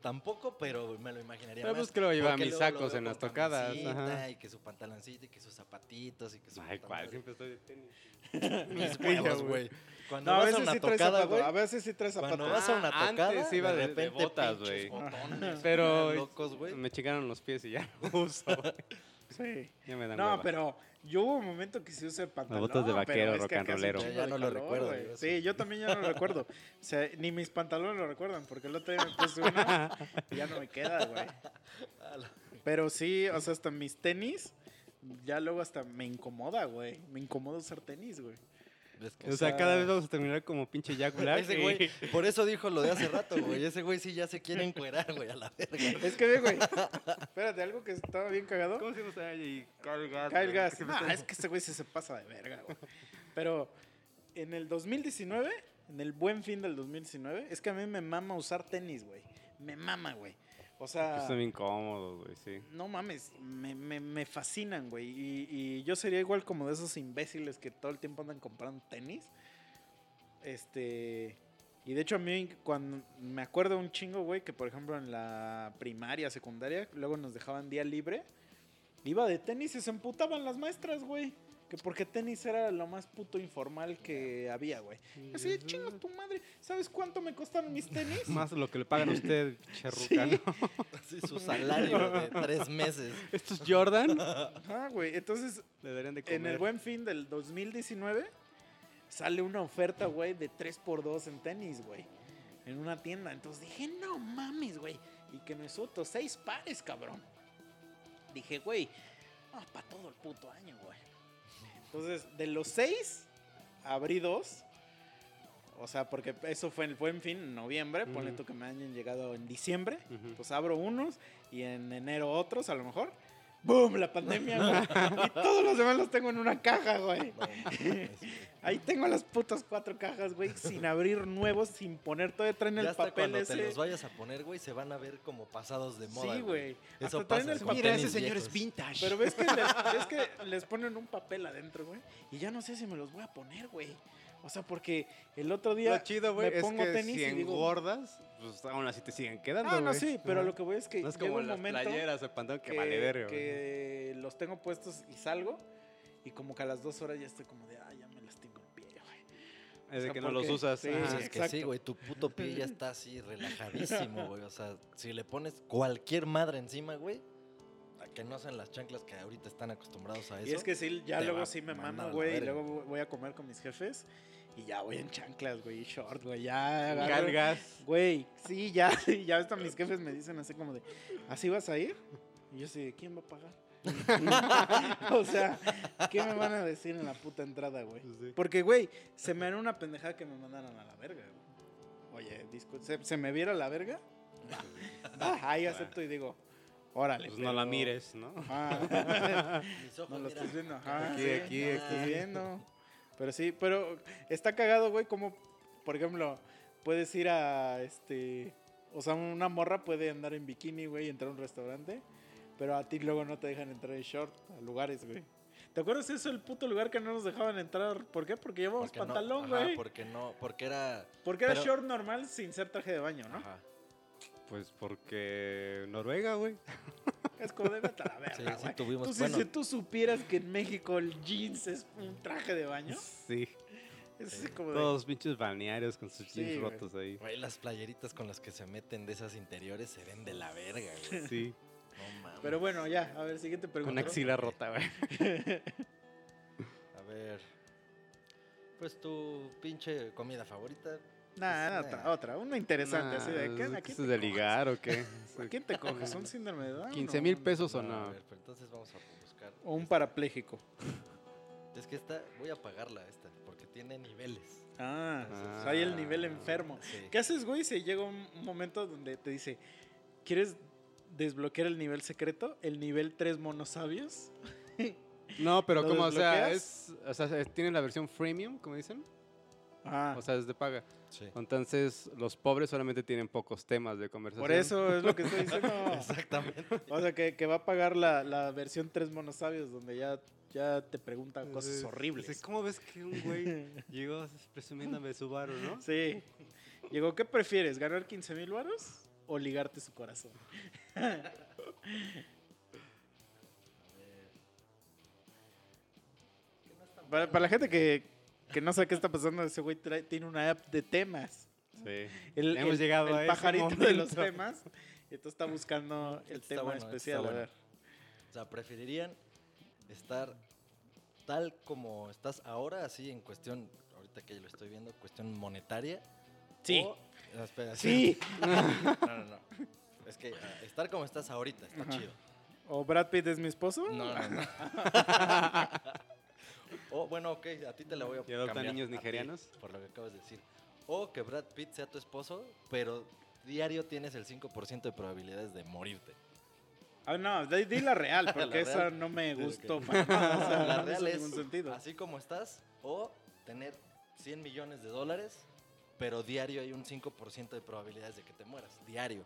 tampoco, pero me lo imaginaría Pero más. pues que lo lleva porque mis sacos en las tocadas, ajá. Y que su pantaloncito y que sus zapatitos y que su Ay, ¿cuál? Siempre estoy de tenis. Mis huevos, güey. Cuando No, a vas a veces una sí tocada, zapatos. güey. A veces sí traes Cuando zapatos. vas a una Ah, tocada, antes iba de de- de repente botas, güey. Pero locos, güey. me chingaron los pies y ya lo uso. Sí. Ya me dan No, hueva. pero yo hubo un momento que sí usé pantalón. botas de vaquero, rock and rollero. Ya de no lo recuerdo, yo sí. yo también ya no lo recuerdo. O sea, ni mis pantalones lo recuerdan, porque el otro día me puse uno y ya no me queda, güey. Pero sí, o sea, hasta mis tenis, ya luego hasta me incomoda, güey. Me incomoda usar tenis, güey. Es que- O sea, sea- cada vez vamos a terminar como pinche Jack Black. Ese güey, por eso dijo lo de hace rato, güey. Ese güey sí ya se quiere encuerar, güey, a la verga. Es que ve, güey. Espérate, algo que estaba bien cagado. ¿Cómo se llama güey? Kyle Gas. Kyle Ah, es que ese güey sí se pasa de verga, güey. Pero en el 2019, en el buen fin del 2019, es que a mí me mama usar tenis, güey. Me mama, güey. O sea, Pues Son bien cómodos, güey, sí. no mames, me, me, me fascinan, güey. Y, y yo sería igual como de esos imbéciles que todo el tiempo andan comprando tenis. Este. Y de hecho, a mí, cuando me acuerdo un chingo, güey, que por ejemplo en la primaria, secundaria, luego nos dejaban día libre. Iba de tenis y se emputaban las maestras, güey. Que porque tenis era lo más puto informal que había, güey. Así, de, chinga tu madre. ¿Sabes cuánto me costaron mis tenis? Más lo que le pagan a usted, charruca, Sí. Así su salario de tres meses. Estos Jordan Ajá, güey. Entonces, le deberían de comer. En el buen fin del 2019 sale una oferta, güey, de 3x2 en tenis, güey. En una tienda. Entonces dije, no mames, güey. Y que no es otro, seis pares, cabrón. Dije, güey, no, para todo el puto año, güey. Entonces, de los seis, abrí dos. O sea, porque eso fue en el buen fin, en noviembre. Ponle tú que me hayan llegado en diciembre. Pues abro unos y en enero otros, a lo mejor. ¡Boom! La pandemia, güey. Y todos los demás los tengo en una caja, güey. Ahí tengo las putas cuatro cajas, güey, sin abrir nuevos, sin poner, todavía traen Ya el hasta papel cuando ese. te los vayas a poner, güey, se van a ver como pasados de moda, sí, güey. Eso Hasta traen pasa el con papel. Mira, ese señor es vintage. Pero ves que, les, ves que les ponen un papel adentro, güey. Y ya no sé si me los voy a poner, güey. O sea, porque el otro día Lo chido, güey, me es pongo que tenis si y digo... engordas, pues aún así te siguen quedando, Ah, no, sí, pero lo que voy es que No es llega un las momento playeras, el pantalón que, que, vale güey. que los tengo puestos y salgo. Y como que a las dos horas ya estoy como de, ah, ya me lastimo el pie, güey. Es de sea, que no los usas. sí. Sí, es que sí, güey, tu puto pie ya está así relajadísimo, güey. O sea, si le pones cualquier madre encima, güey, que no sean las chanclas que ahorita están acostumbrados a eso. Y es que sí, ya luego sí me la güey. Y luego voy a comer con mis jefes. Y ya voy en chanclas, güey, short, güey. Ya Cargas. Güey, sí, ya, ya hasta mis jefes me dicen así como de, ¿así vas a ir? Y yo así, ¿quién va a pagar? o sea, ¿qué me van a decir en la puta entrada, güey? Sí. Porque, güey, se me era una pendejada que me mandaran a la verga, güey. Oye, ¿se, se me viera la verga? Ah, ahí acepto y digo, órale. Pues no la mires, ¿no? Ajá. Mis ojos, No lo estás viendo, ajá. Aquí, sí, aquí, no lo aquí. viendo. Pero sí, pero está cagado, güey, como, por ejemplo, puedes ir a, este, o sea, una morra puede andar en bikini, güey, y entrar a un restaurante, pero a ti luego no te dejan entrar en short a lugares, güey. ¿Te acuerdas eso, el puto lugar que no nos dejaban entrar? ¿Por qué? Porque llevamos Porque no- pantalón, ajá, güey. porque no, porque era. Porque era pero- short normal sin ser traje de baño, ¿no? Ajá. Pues porque Noruega, güey. Es como de vete a la verga, Sí, sí tuvimos- bueno. si tú supieras que en México el jeans es un traje de baño, Sí. es así como de... Todos pinches balnearios con sus Sí, jeans rotos ahí. Güey, las playeritas con las que se meten de esas interiores se ven de la verga, güey. Sí. No mames. Pero bueno, ya, a ver, siguiente pregunta. Con axila rota, güey. A ver. Pues tu pinche comida favorita. Nah, Pues, otra, nah. otra, una interesante, así de, ¿qué, Nah, ¿a ¿qué quién es te de coges? ligar o qué? ¿A quién te coges? ¿Un síndrome de Down? 15 o mil pesos o No, no. A ver, pero entonces vamos a buscar. O un parapléjico. Es que esta, voy a pagarla esta, porque tiene niveles. Ah, Ah. hay el nivel enfermo. Sí. ¿Qué haces, güey? Si llega un momento donde te dice, ¿quieres desbloquear el nivel secreto? El nivel 3 monos sabios. No, pero ¿Lo como, o sea, es, o sea, tienen la versión freemium, como dicen. Ah, O sea, es de paga. Sí. Entonces, los pobres solamente tienen pocos temas de conversación. por eso es lo que estoy diciendo. Exactamente. O sea, que, que va a pagar la, la versión 3 monos sabios, donde ya, ya te preguntan cosas horribles. ¿Cómo ves que un güey llegó presumiéndome su varo, no? Sí. Llegó, ¿qué prefieres? ¿Ganar 15 mil varos o ligarte su corazón? Para, para la gente que, que no sabe qué está pasando, ese güey trae- tiene una app de temas. Sí. El, Hemos el- llegado el a ese pajarito de los temas. Y entonces está buscando el Está tema bueno, especial. A bueno. ver. O sea, preferirían estar tal como estás ahora, así en cuestión, ahorita que lo estoy viendo, cuestión monetaria. Sí. o- no, espera, Sí. No, no, no. Es que ah, estar como estás ahorita está Ajá. chido. ¿O Brad Pitt es mi esposo? No, no, no. o bueno, ok, a ti te la voy a ¿Y adopta cambiar, niños a ti, nigerianos? por lo que acabas de decir. O que Brad Pitt sea tu esposo, pero diario tienes el 5% de probabilidades de morirte. Ah, no, di, di la real, porque La esa real. no me gustó para nada. o sea, la no real es ningún sentido. así como estás, o tener 100 millones de dólares, pero diario hay un 5% de probabilidades de que te mueras. Diario.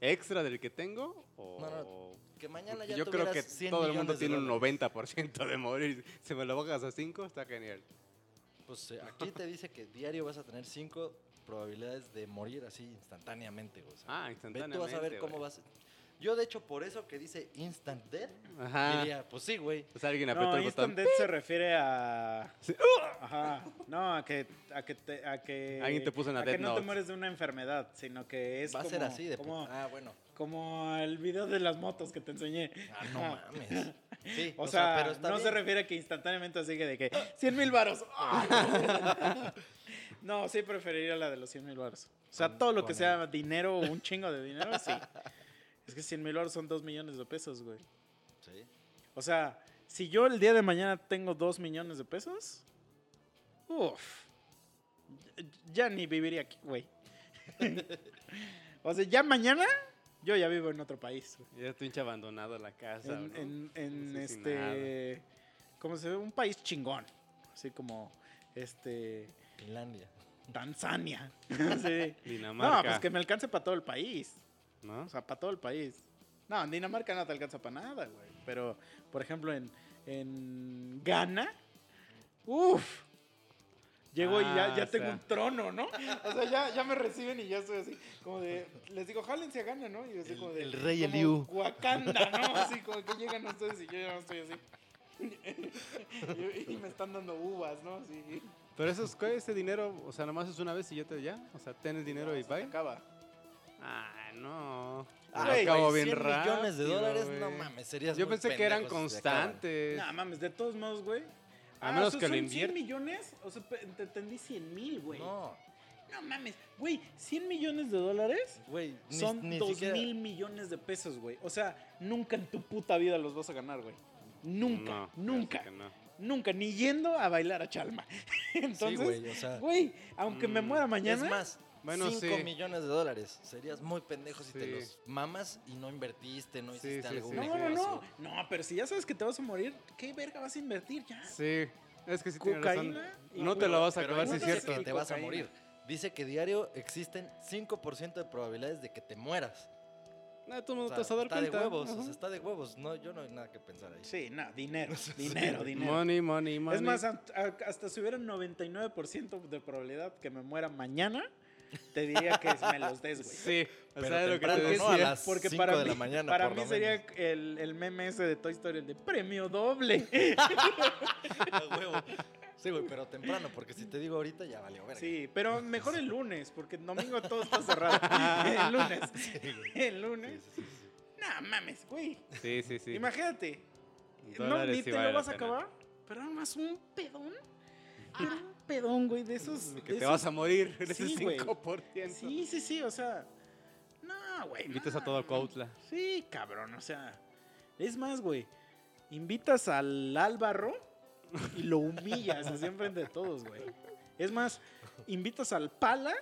¿Extra del que tengo? O... No, Que mañana ya Yo creo que tuvieras 100 todo el mundo tiene un dólares. 90% de morir. Si me lo bajas a 5, está genial. Pues eh, aquí te dice que diario vas a tener 5 probabilidades de morir así instantáneamente. o sea, Ah, ve instantáneamente. tú vas a ver cómo vas. Yo, de hecho, por eso que dice instant death, Ajá. diría, pues sí, güey. O sea, alguien apretó No, el Instant botón. Death se refiere a. Sí. Ajá. No, a que. A que, te- a que Alguien te puso una a que Death no te mueres de una enfermedad, sino que es. Va a como, ser así de como, Ah, bueno. Como el video de las motos que te enseñé. Ah, no mames. Sí, O, sea, pero está no se refiere a que instantáneamente así que de que 100 mil varos. no, sí preferiría la de los 100 mil varos. O sea, todo lo que sea dinero, un chingo de dinero, sí. Es que 100 mil varos son 2 millones de pesos, güey. Sí. O sea, si yo el día de mañana tengo 2 millones de pesos, uff, ya ni viviría aquí, güey. o sea, ya mañana yo ya vivo en otro país. güey. Ya estoy hincha abandonado la casa. En, ¿no? en- en No sé si este, ¿cómo se ve? Un país chingón. Así como, este, Finlandia. Tanzania. Sí. Dinamarca. No, pues que me alcance para todo el país. ¿no? O sea, para todo el país. No, en Dinamarca no te alcanza para nada, güey. Pero, por ejemplo, en, en Ghana, uff. Llego y ya, Ah, ya tengo sea. un trono, ¿no? O sea, ya, ya me reciben y ya estoy así, como de, les digo, jálense a Ghana, ¿no? Y así El- como de, el rey como Eliú. Wakanda, ¿no? Así como que llegan ustedes y yo ya no estoy así. y, y me están dando uvas, ¿no? Sí. Pero eso es, ese dinero, o sea, nomás es una vez y ya te ya. O sea, tienes dinero y Se te bye. acaba. Ah, no. Ah, acabo bien 100 millones de rápido, dólares, no mames, serías Yo pensé que eran constantes. No mames, de todos modos, güey. A Ah, menos o sea, que lo son invier- 100 millones? O sea, te entendí 100 mil, güey. No. No, mames, güey, 100 millones de dólares güey, ni- son ni 2 siquiera- mil millones de pesos, güey. O sea, nunca en tu puta vida los vas a ganar, güey. Nunca, No, nunca, no. nunca, ni yendo a bailar a Chalma. Entonces, sí, güey, o sea, güey, aunque me Mm, muera mañana, es más, Bueno, 5 sí. millones de dólares. Serías muy pendejo si te los mamas y no invertiste, no hiciste sí, algo. sí. no, no, no, no, pero si ya sabes que te vas a morir, ¿qué verga vas a invertir ya? Sí, es que sí tienes razón. No te lo vas a acabar, no es dice cierto. que te vas a morir. Dice que diario existen 5% de probabilidades de que te mueras. No, todo el O mundo sea, te vas a dar está cuenta. de huevos, o sea, está de huevos. No, yo no hay nada que pensar ahí. Sí, no, dinero, dinero, dinero. Money, money, money. Es más, hasta si hubiera un 99% de probabilidad que me muera mañana, te diría que me los des, güey. Sí, o Pero sea, lo que te ¿no? A decía. las Porque 5 para de mí, la mañana, para mí sería el, el meme ese de Toy Story, el de premio doble. A huevo. Sí, güey, pero temprano, porque si te digo ahorita ya valió verga. Sí, pero mejor el lunes, porque el domingo todo está cerrado. El lunes. El lunes. Sí, sí, sí, sí. No mames, güey. Sí, sí, sí. Imagínate. No, ni te lo vas a acabar, pero nada más un pedón. Un pedón, güey, de esos. Que de te vas a morir en ese Sí, güey. 5%. Sí, sí, sí, o sea. No, güey. Invitas no. a todo Cuautla. Sí, cabrón, o sea. Es más, güey. Invitas al Álvaro y lo humillas así enfrente de todos, güey. Es más, invitas al Pala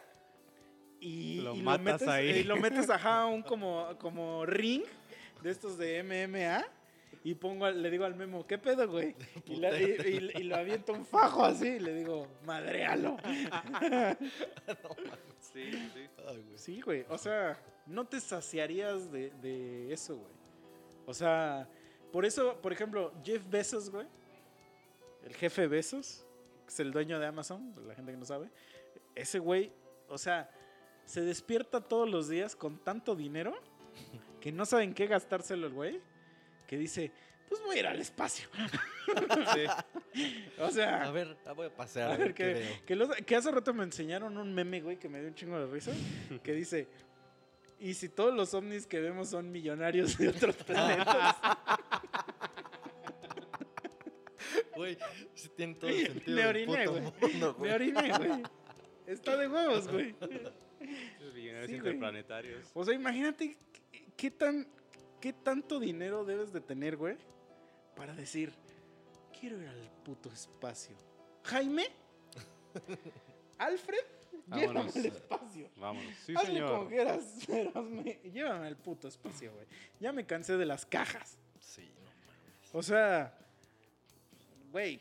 y Lo y matas metes, ahí. y lo metes ajá, a un como, como ring de estos de MMA. Y pongo, le digo al Memo, ¿qué pedo, güey? Y, la- y- y- y lo aviento un fajo así y le digo, madrealo. Sí, sí. Ay, güey. Sí, güey. O sea, no te saciarías de, de eso, güey. O sea, por eso, por ejemplo, Jeff Bezos, güey. El jefe Bezos, que es el dueño de Amazon, la gente que no sabe. Ese güey, o sea, se despierta todos los días con tanto dinero que no saben qué gastárselo el güey. Que dice, pues voy a ir al espacio. O sea, A ver, ah, voy a pasear. a A ver, que, veo. que, los- que hace rato me enseñaron un meme, güey, que me dio un chingo de risa. Que dice: ¿Y si todos los ovnis que vemos son millonarios de otros planetas? Güey, sí tiene todo el sentido. Me oriné, güey. Me oriné, güey. Está de huevos, güey. Los Millonarios Sí, interplanetarios. O sea, imagínate qué, qué tan, qué tanto dinero debes de tener, güey, para decir: Quiero ir al puto espacio. Jaime, Alfred, llévame al espacio. Vámonos. Sí, como señor. quieras, pero llévame al puto espacio, güey. Ya me cansé de las cajas. Sí, no mames. O sea, güey,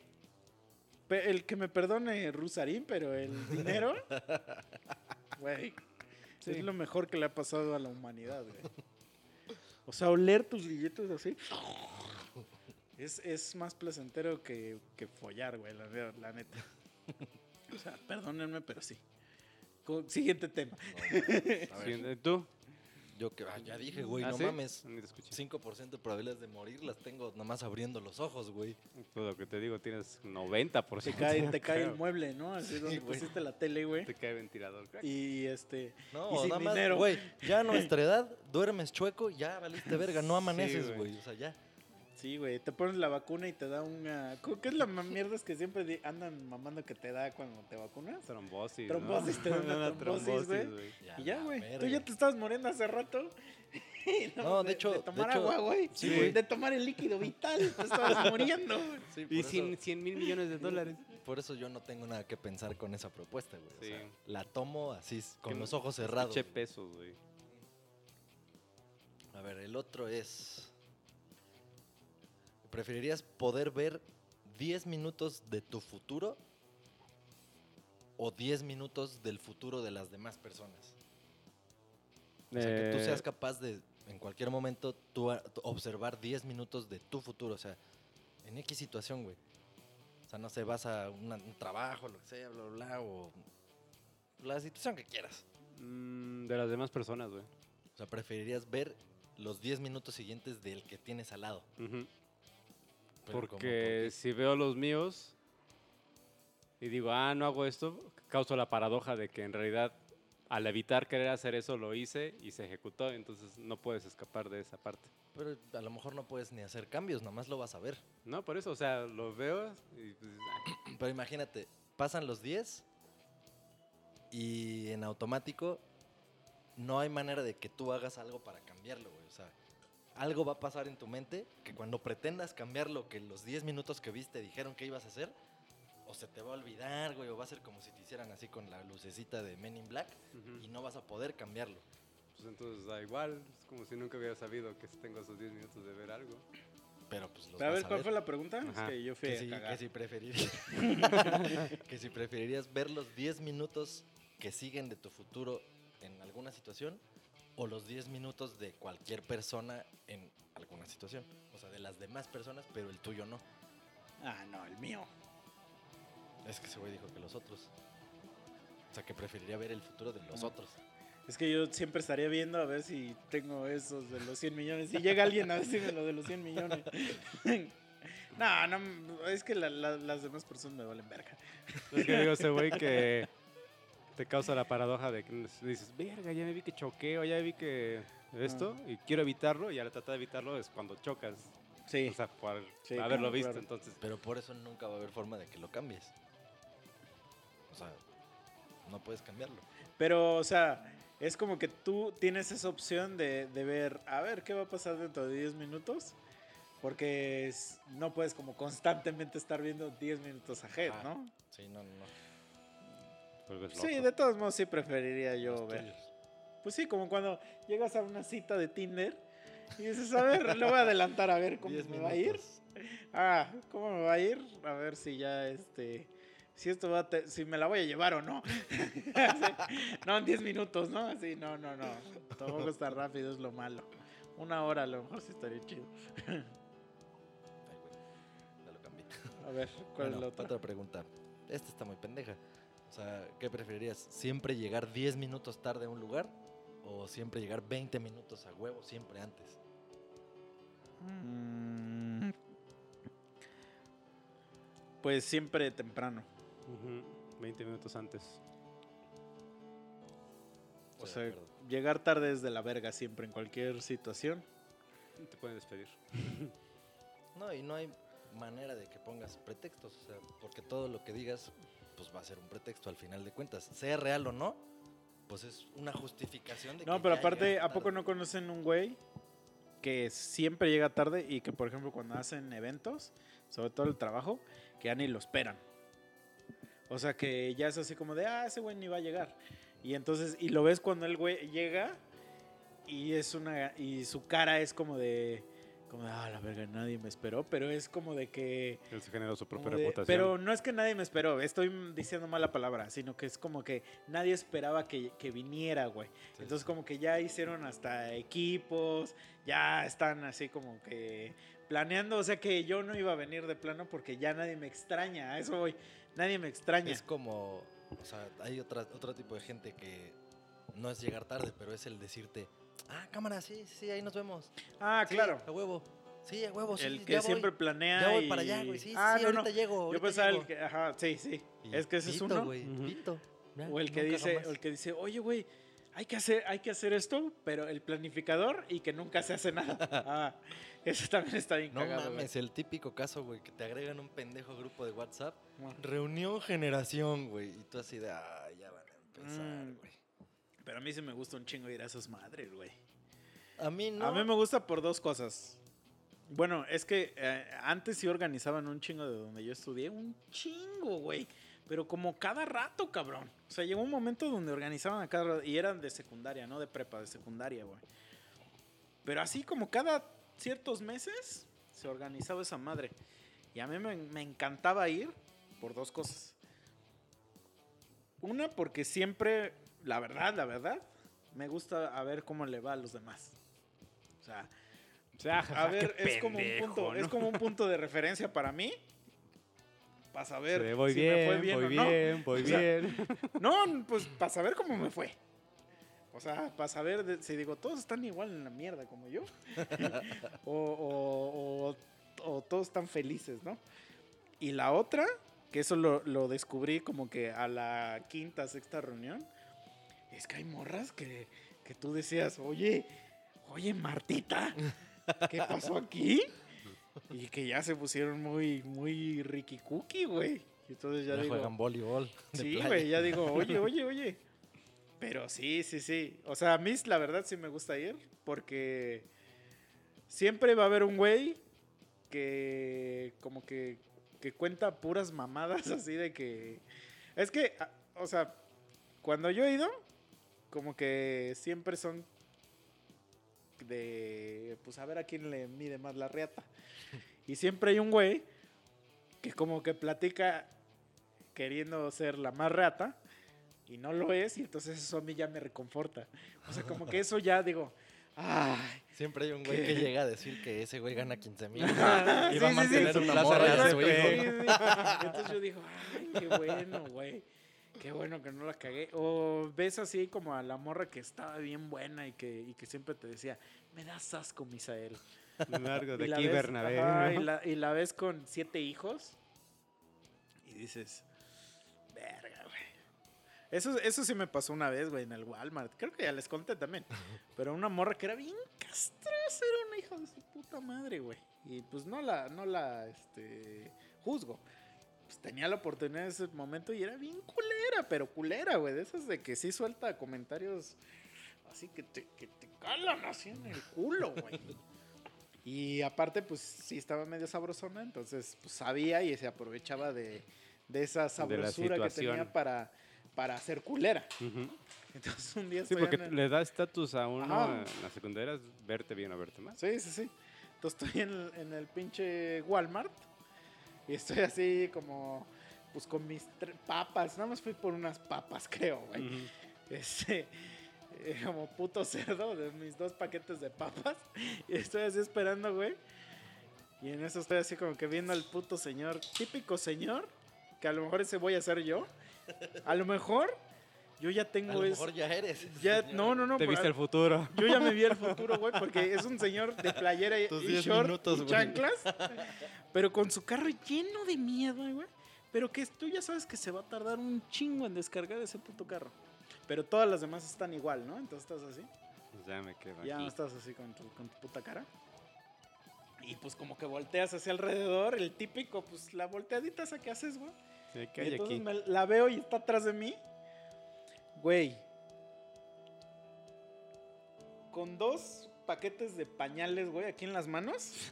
el que me perdone Rusarín, pero el dinero, güey, Sí. es lo mejor que le ha pasado a la humanidad, güey. O sea, oler tus billetes así. Es, es más placentero que, que follar, güey, la, la neta. O sea, perdónenme, pero sí. Siguiente tema. No. A ver, Siguiente, ¿Tú? Yo que ah, ya dije, güey, ¿Ah, no sí? mames. Ni te escuché. 5% de probabilidades de morir las tengo nomás abriendo los ojos, güey. Todo lo que te digo, tienes 90%. Te cae, te cae el mueble, ¿no? Así donde güey. pusiste la tele, güey. Te cae ventilador. crack. Y este. No, Y sin nada más, dinero. güey, ya a nuestra edad duermes chueco, ya valiste verga, no amaneces, güey. güey. O sea, ya. Sí, güey, te pones la vacuna y te da una... ¿Qué es la mierdas que siempre andan mamando que te da cuando te vacunas? Trombosis. Trombosis, ¿no? te da una trombosis, güey. Y ya, güey. Tú ya te estabas muriendo hace rato. No, de hecho- De tomar de agua, güey. sí. De tomar el líquido vital. Te estabas muriendo. Sí, Y eso, 100, 100 mil millones de dólares. por eso yo no tengo nada que pensar con esa propuesta, güey. O sea, la tomo así, con Que los ojos cerrados. Che pesos, güey. A ver, el otro es... ¿Preferirías poder ver 10 minutos de tu futuro o 10 minutos del futuro de las demás personas? O sea, que tú Eh, seas capaz de, en cualquier momento, tú observar 10 minutos de tu futuro. O sea, en X situación, güey. O sea, no sé, vas a una- un trabajo, lo que sea, bla, bla, bla, o la situación que quieras. mm, de las demás personas, güey. O sea, preferirías ver los 10 minutos siguientes del que tienes al lado. Ujú. ¿Por Porque qué? si veo los míos y digo, ah, no hago esto, causo la paradoja de que en realidad al evitar querer hacer eso lo hice y se ejecutó, entonces no puedes escapar de esa parte. Pero a lo mejor no puedes ni hacer cambios, nomás lo vas a ver. No, por eso, o sea, lo veo y pues, ay, Pero imagínate, pasan los 10 y en automático no hay manera de que tú hagas algo para cambiarlo, güey. O sea, algo va a pasar en tu mente que cuando pretendas cambiar lo que los 10 minutos que viste dijeron que ibas a hacer, o se te va a olvidar, güey, o va a ser como si te hicieran así con la lucecita de Men in Black ujú. y no vas a poder cambiarlo. pues entonces da igual, es como si nunca hubiera sabido que tengo esos 10 minutos de ver algo. Pero pues los A vas ver, a ¿cuál ver. fue la pregunta? Ajá. Es que yo fui que a si, cagar. que si preferirías que si preferirías ver los 10 minutos que siguen de tu futuro en alguna situación o los 10 minutos de cualquier persona en alguna situación. O sea, de las demás personas, pero el tuyo no. Ah, no, el mío. Es que ese güey dijo que los otros. O sea, que preferiría ver el futuro de los Ah. otros. Es que yo siempre estaría viendo a ver si tengo esos de los 100 millones. Si llega alguien a decirme lo de los 100 millones. no, no, es que la- la- las demás personas me valen verga. Es que digo ese güey que te causa la paradoja de que dices, verga, ya me vi que choqué o ya vi que esto y quiero evitarlo y al tratar de evitarlo es cuando chocas. Sí. O sea, por Sí, haberlo claro, visto, claro. entonces Pero por eso nunca va a haber forma de que lo cambies. O sea, no puedes cambiarlo. Pero, o sea, es como que tú tienes esa opción de, de ver, a ver, ¿qué va a pasar dentro de 10 minutos? Porque es- no puedes como constantemente estar viendo 10 minutos ahead, Ajá. ¿no? Sí, no, no. Sí, de todos modos sí preferiría yo Los ver. tuyos. Pues sí, como cuando llegas a una cita de Tinder y dices, a ver, le voy a adelantar a ver cómo 10 me va a ir. Ah, ¿cómo me va a ir? A ver si ya este. Si esto va a te- si me la voy a llevar o no. No, en 10 minutos, ¿no? Así, no, no, no. Tampoco está rápido, es lo malo. Una hora a lo mejor sí estaría chido. Ay, ya lo cambié. A ver, ¿cuál Bueno, es la otra? otra pregunta. Esta está muy pendeja. O sea, ¿qué preferirías? ¿Siempre llegar 10 minutos tarde a un lugar? ¿O siempre llegar 20 minutos a huevo siempre antes? Mm. Pues siempre temprano. Ujú, 20 minutos antes. O sea, llegar tarde es de la verga siempre en cualquier situación. Te pueden despedir. No, y no hay manera de que pongas pretextos. O sea, porque todo lo que digas, pues va a ser un pretexto al final de cuentas. Sea real o no, pues es una justificación de que No, pero ya aparte, ¿a poco no conocen un güey que siempre llega tarde y que, por ejemplo, cuando hacen eventos, sobre todo el trabajo, que ya ni lo esperan? O sea, que ya es así como de, ah, ese güey ni va a llegar. Y entonces, y lo ves cuando el güey llega y es una, y su cara es como de, como ah, la verga, nadie me esperó, pero es como de que... Él se generó su propia como de- reputación. pero no es que nadie me esperó, estoy diciendo mala palabra, sino que es como que nadie esperaba que, que viniera, güey. Sí, Entonces como que ya hicieron hasta equipos, ya están así como que planeando, o sea que yo no iba a venir de plano porque ya nadie me extraña, a eso voy, nadie me extraña. Es como, o sea, hay otra, otro tipo de gente que no es llegar tarde, pero es el decirte, ah, cámara, sí, sí, ahí nos vemos. ah, Sí, claro. A huevo. Sí, a huevo, sí. el ya que voy. siempre planea Ya voy y- para allá, güey. Sí, ah, sí, no, ahorita no. llego. Yo pensaba el que, ajá, sí, sí. Y Es que ese es uno. pito. Ya, O el que dice, jamás. o el que dice, oye, güey, hay que hacer, hay que hacer esto, pero el planificador y que nunca se hace nada. Ah, eso también está bien No cagado, mames, el típico caso, güey, que te agregan un pendejo grupo de WhatsApp. Ah. Reunión generación, güey. Y tú así de, ah, ya van a empezar, Mm. güey. Pero a mí sí me gusta un chingo ir a esas madres, güey. A mí no. A mí me gusta por dos cosas. Bueno, es que eh, antes sí organizaban un chingo de donde yo estudié, un chingo, güey. Pero como cada rato, cabrón. O sea, llegó un momento donde organizaban a cada rato, y eran de secundaria, no de prepa, de secundaria, güey. Pero así como cada ciertos meses se organizaba esa madre. Y a mí me, me encantaba ir por dos cosas. Una, porque siempre, la verdad, la verdad, me gusta a ver cómo le va a los demás. O sea, O sea, a ver, es como, un pendejo, punto, ¿no? es como un punto de referencia para mí. Para saber Sí, voy si bien, me fue bien voy o no. bien, voy O sea, bien. No, pues para saber cómo me fue. O sea, para saber de- si digo, todos están igual en la mierda como yo. o, o- o- o todos están felices, ¿no? Y la otra, que eso lo, lo descubrí como que a la quinta, sexta reunión, es que hay morras que, que tú decías, oye, oye, Martita, ¿qué pasó aquí? Y que ya se pusieron muy, muy Ricky Cookie, güey. Y entonces ya, Ya digo, juegan voleibol. Sí, güey, ya digo, oye, oye, oye. Pero sí, sí, sí. O sea, a mí la verdad sí me gusta ir porque siempre va a haber un güey que como que, que cuenta puras mamadas así de que... Es que, o sea, cuando yo he ido, como que siempre son de, pues a ver a quién le mide más la reata. Y siempre hay un güey que como que platica queriendo ser la más rata y no lo es y entonces eso a mí ya me reconforta. O sea, como que eso ya digo, ay, Siempre hay un güey que llega a decir que ese güey gana 15 mil. Y va a sí, sí, mantener sí. una morra a su hijo. Entonces yo digo, ay, qué bueno, güey. Qué bueno que no la cagué. O ves así como a la morra que estaba bien buena y que, y que siempre te decía, me das asco, Misael. Largo de Y aquí, ves- Bernabé. ajá, ¿no? y, la, y la ves con siete hijos y dices, verga, güey. Eso, eso sí me pasó una vez, güey, en el Walmart. Creo que ya les conté también. Pero una morra que era bien castrosa, era una hija de su puta madre, güey. Y pues no la, no la, este, juzgo. Pues tenía la oportunidad en ese momento y era bien culera, pero culera, güey. De esas de que sí suelta comentarios así que te, que te calan así en el culo, güey. Y aparte, pues sí estaba medio sabrosona, entonces pues sabía y se aprovechaba de, de esa De sabrosura que situación. tenía para, para ser culera. Ujú. Entonces un día Sí, porque en el- le da estatus a uno Ajá. en la secundaria verte bien o verte mal. Sí, sí, sí. Entonces estoy en el, en el pinche Walmart y estoy así como, pues con mis papas. Nada más fui por unas papas, creo, güey. Ujú. Este, eh, como puto cerdo de mis dos paquetes de papas. Y estoy así esperando, güey. Y en eso estoy así como que viendo al puto señor, típico señor, que a lo mejor ese voy a ser yo. A lo mejor yo ya A tengo lo ese- mejor ya eres. ese Ya, señor. no, no, no. Te viste el futuro. yo ya me vi el futuro, güey, porque es un señor de playera y, y 10 short minutos, y güey. chanclas, pero con su carro lleno de miedo, güey. Pero que tú ya sabes que se va a tardar un chingo en descargar ese puto carro. Pero todas las demás están igual, ¿no? Entonces estás así. Pues ya me quedo Ya aquí. estás así con tu, con tu puta cara. Y pues como que volteas hacia alrededor, el típico, pues la volteadita esa que haces, güey. Sí, ¿qué Y entonces aquí? me la veo y está atrás de mí. Güey. Con dos paquetes de pañales, güey, aquí en las manos.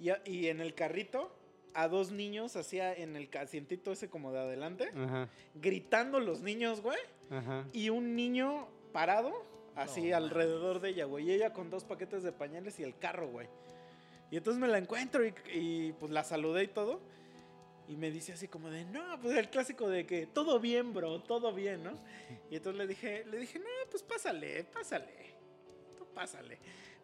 Y, a- y en el carrito, a dos niños, hacía en el asientito ese como de adelante. Ajá, Gritando los niños, güey. ajá. Y un niño parado, así No, alrededor de ella, güey. Y ella con dos paquetes de pañales y el carro, güey. Y entonces me la encuentro y, y, pues la saludé y todo. Y me dice así como de, no, pues el clásico de que todo bien, bro, todo bien, ¿no? Y entonces le dije, le dije, no, pues pásale, pásale. Tú pásale.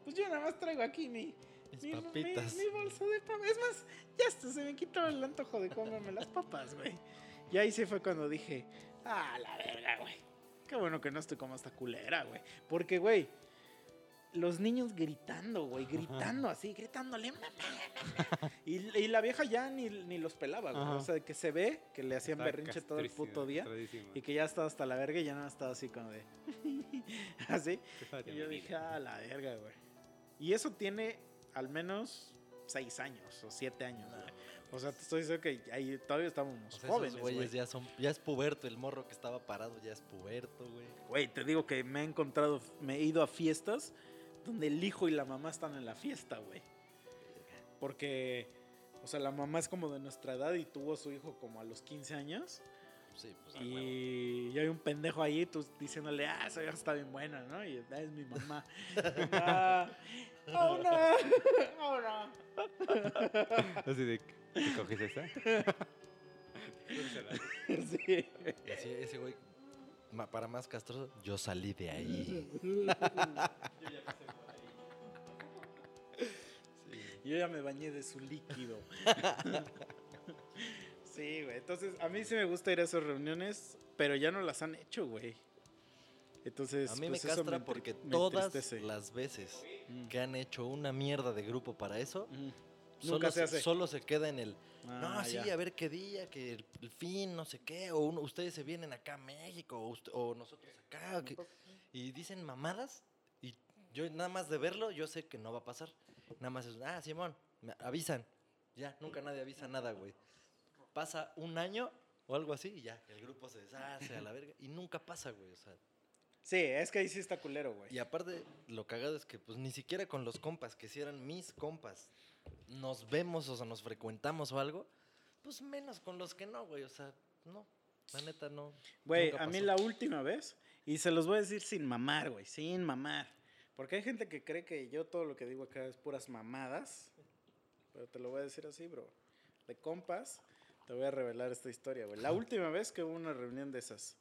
Pues yo nada más traigo aquí mi, Mis mi, papitas. mi- mi bolsa de papas. Es más, ya hasta se me quitó el antojo de comerme las papas, güey. Y ahí sí fue cuando dije, ah, la verga, güey. Qué bueno que no estoy como esta culera, güey. Porque, güey, los niños gritando, güey, gritando así, gritándole, mamá, mamá. Y, y la vieja ya ni, ni los pelaba, güey. Ajá. O sea, que se ve que le hacían Está berrinche todo el puto día. Y que ya estaba hasta la verga y ya no estaba así como de. así. Y yo dije, vida. ah, la verga, güey. Y eso tiene al menos seis años o siete años, güey. O sea, te estoy diciendo que ahí todavía estábamos O sea, jóvenes, esos güey. güeyes ya son, ya es puberto, el morro que estaba parado ya es puberto, güey. Güey, te digo que me he encontrado, me he ido a fiestas donde el hijo y la mamá están en la fiesta, güey. Porque, o sea, la mamá es como de nuestra edad y tuvo a su hijo como a los 15 años. Sí, pues huevo. Y, y hay un pendejo ahí tú diciéndole, ah, esa vieja está bien buena, ¿no? Y "Ah, es mi mamá. Ah, oh, no, oh, no. Así de, ¿qué cogiste esta? Sí. Y así, ese güey, para más castroso, yo salí de ahí. Yo ya me bañé de su líquido. sí, güey. Entonces, a mí sí me gusta ir a esas reuniones, pero ya no las han hecho, güey. Entonces, A mí pues, me eso castra porque me todas las veces Mm. que han hecho una mierda de grupo para eso, Mm. Nunca se hace. Solo se queda en el, Ah, no, sí, ya. a ver qué día, que el, el fin, no sé qué, o uno- ustedes se vienen acá a México, o, ust- o nosotros acá, o que- y dicen mamadas, y yo nada más de verlo, yo sé que no va a pasar. Nada más es, ah, Simón, me avisan. Ya, nunca nadie avisa nada, güey. Pasa un año o algo así, y ya, el grupo se deshace a la verga, y nunca pasa, güey, o sea. Sí, es que ahí sí está culero, güey. Y aparte, lo cagado es que pues ni siquiera con los compas, que si eran mis compas, nos vemos o sea, nos frecuentamos o algo, pues menos con los que no, güey. O sea, no, la neta no. Güey, a mí la última vez, y se los voy a decir sin mamar, güey, sin mamar. Porque hay gente que cree que yo todo lo que digo acá es puras mamadas. Pero te lo voy a decir así, bro. De compas, te voy a revelar esta historia, güey. La última vez que hubo una reunión de esas,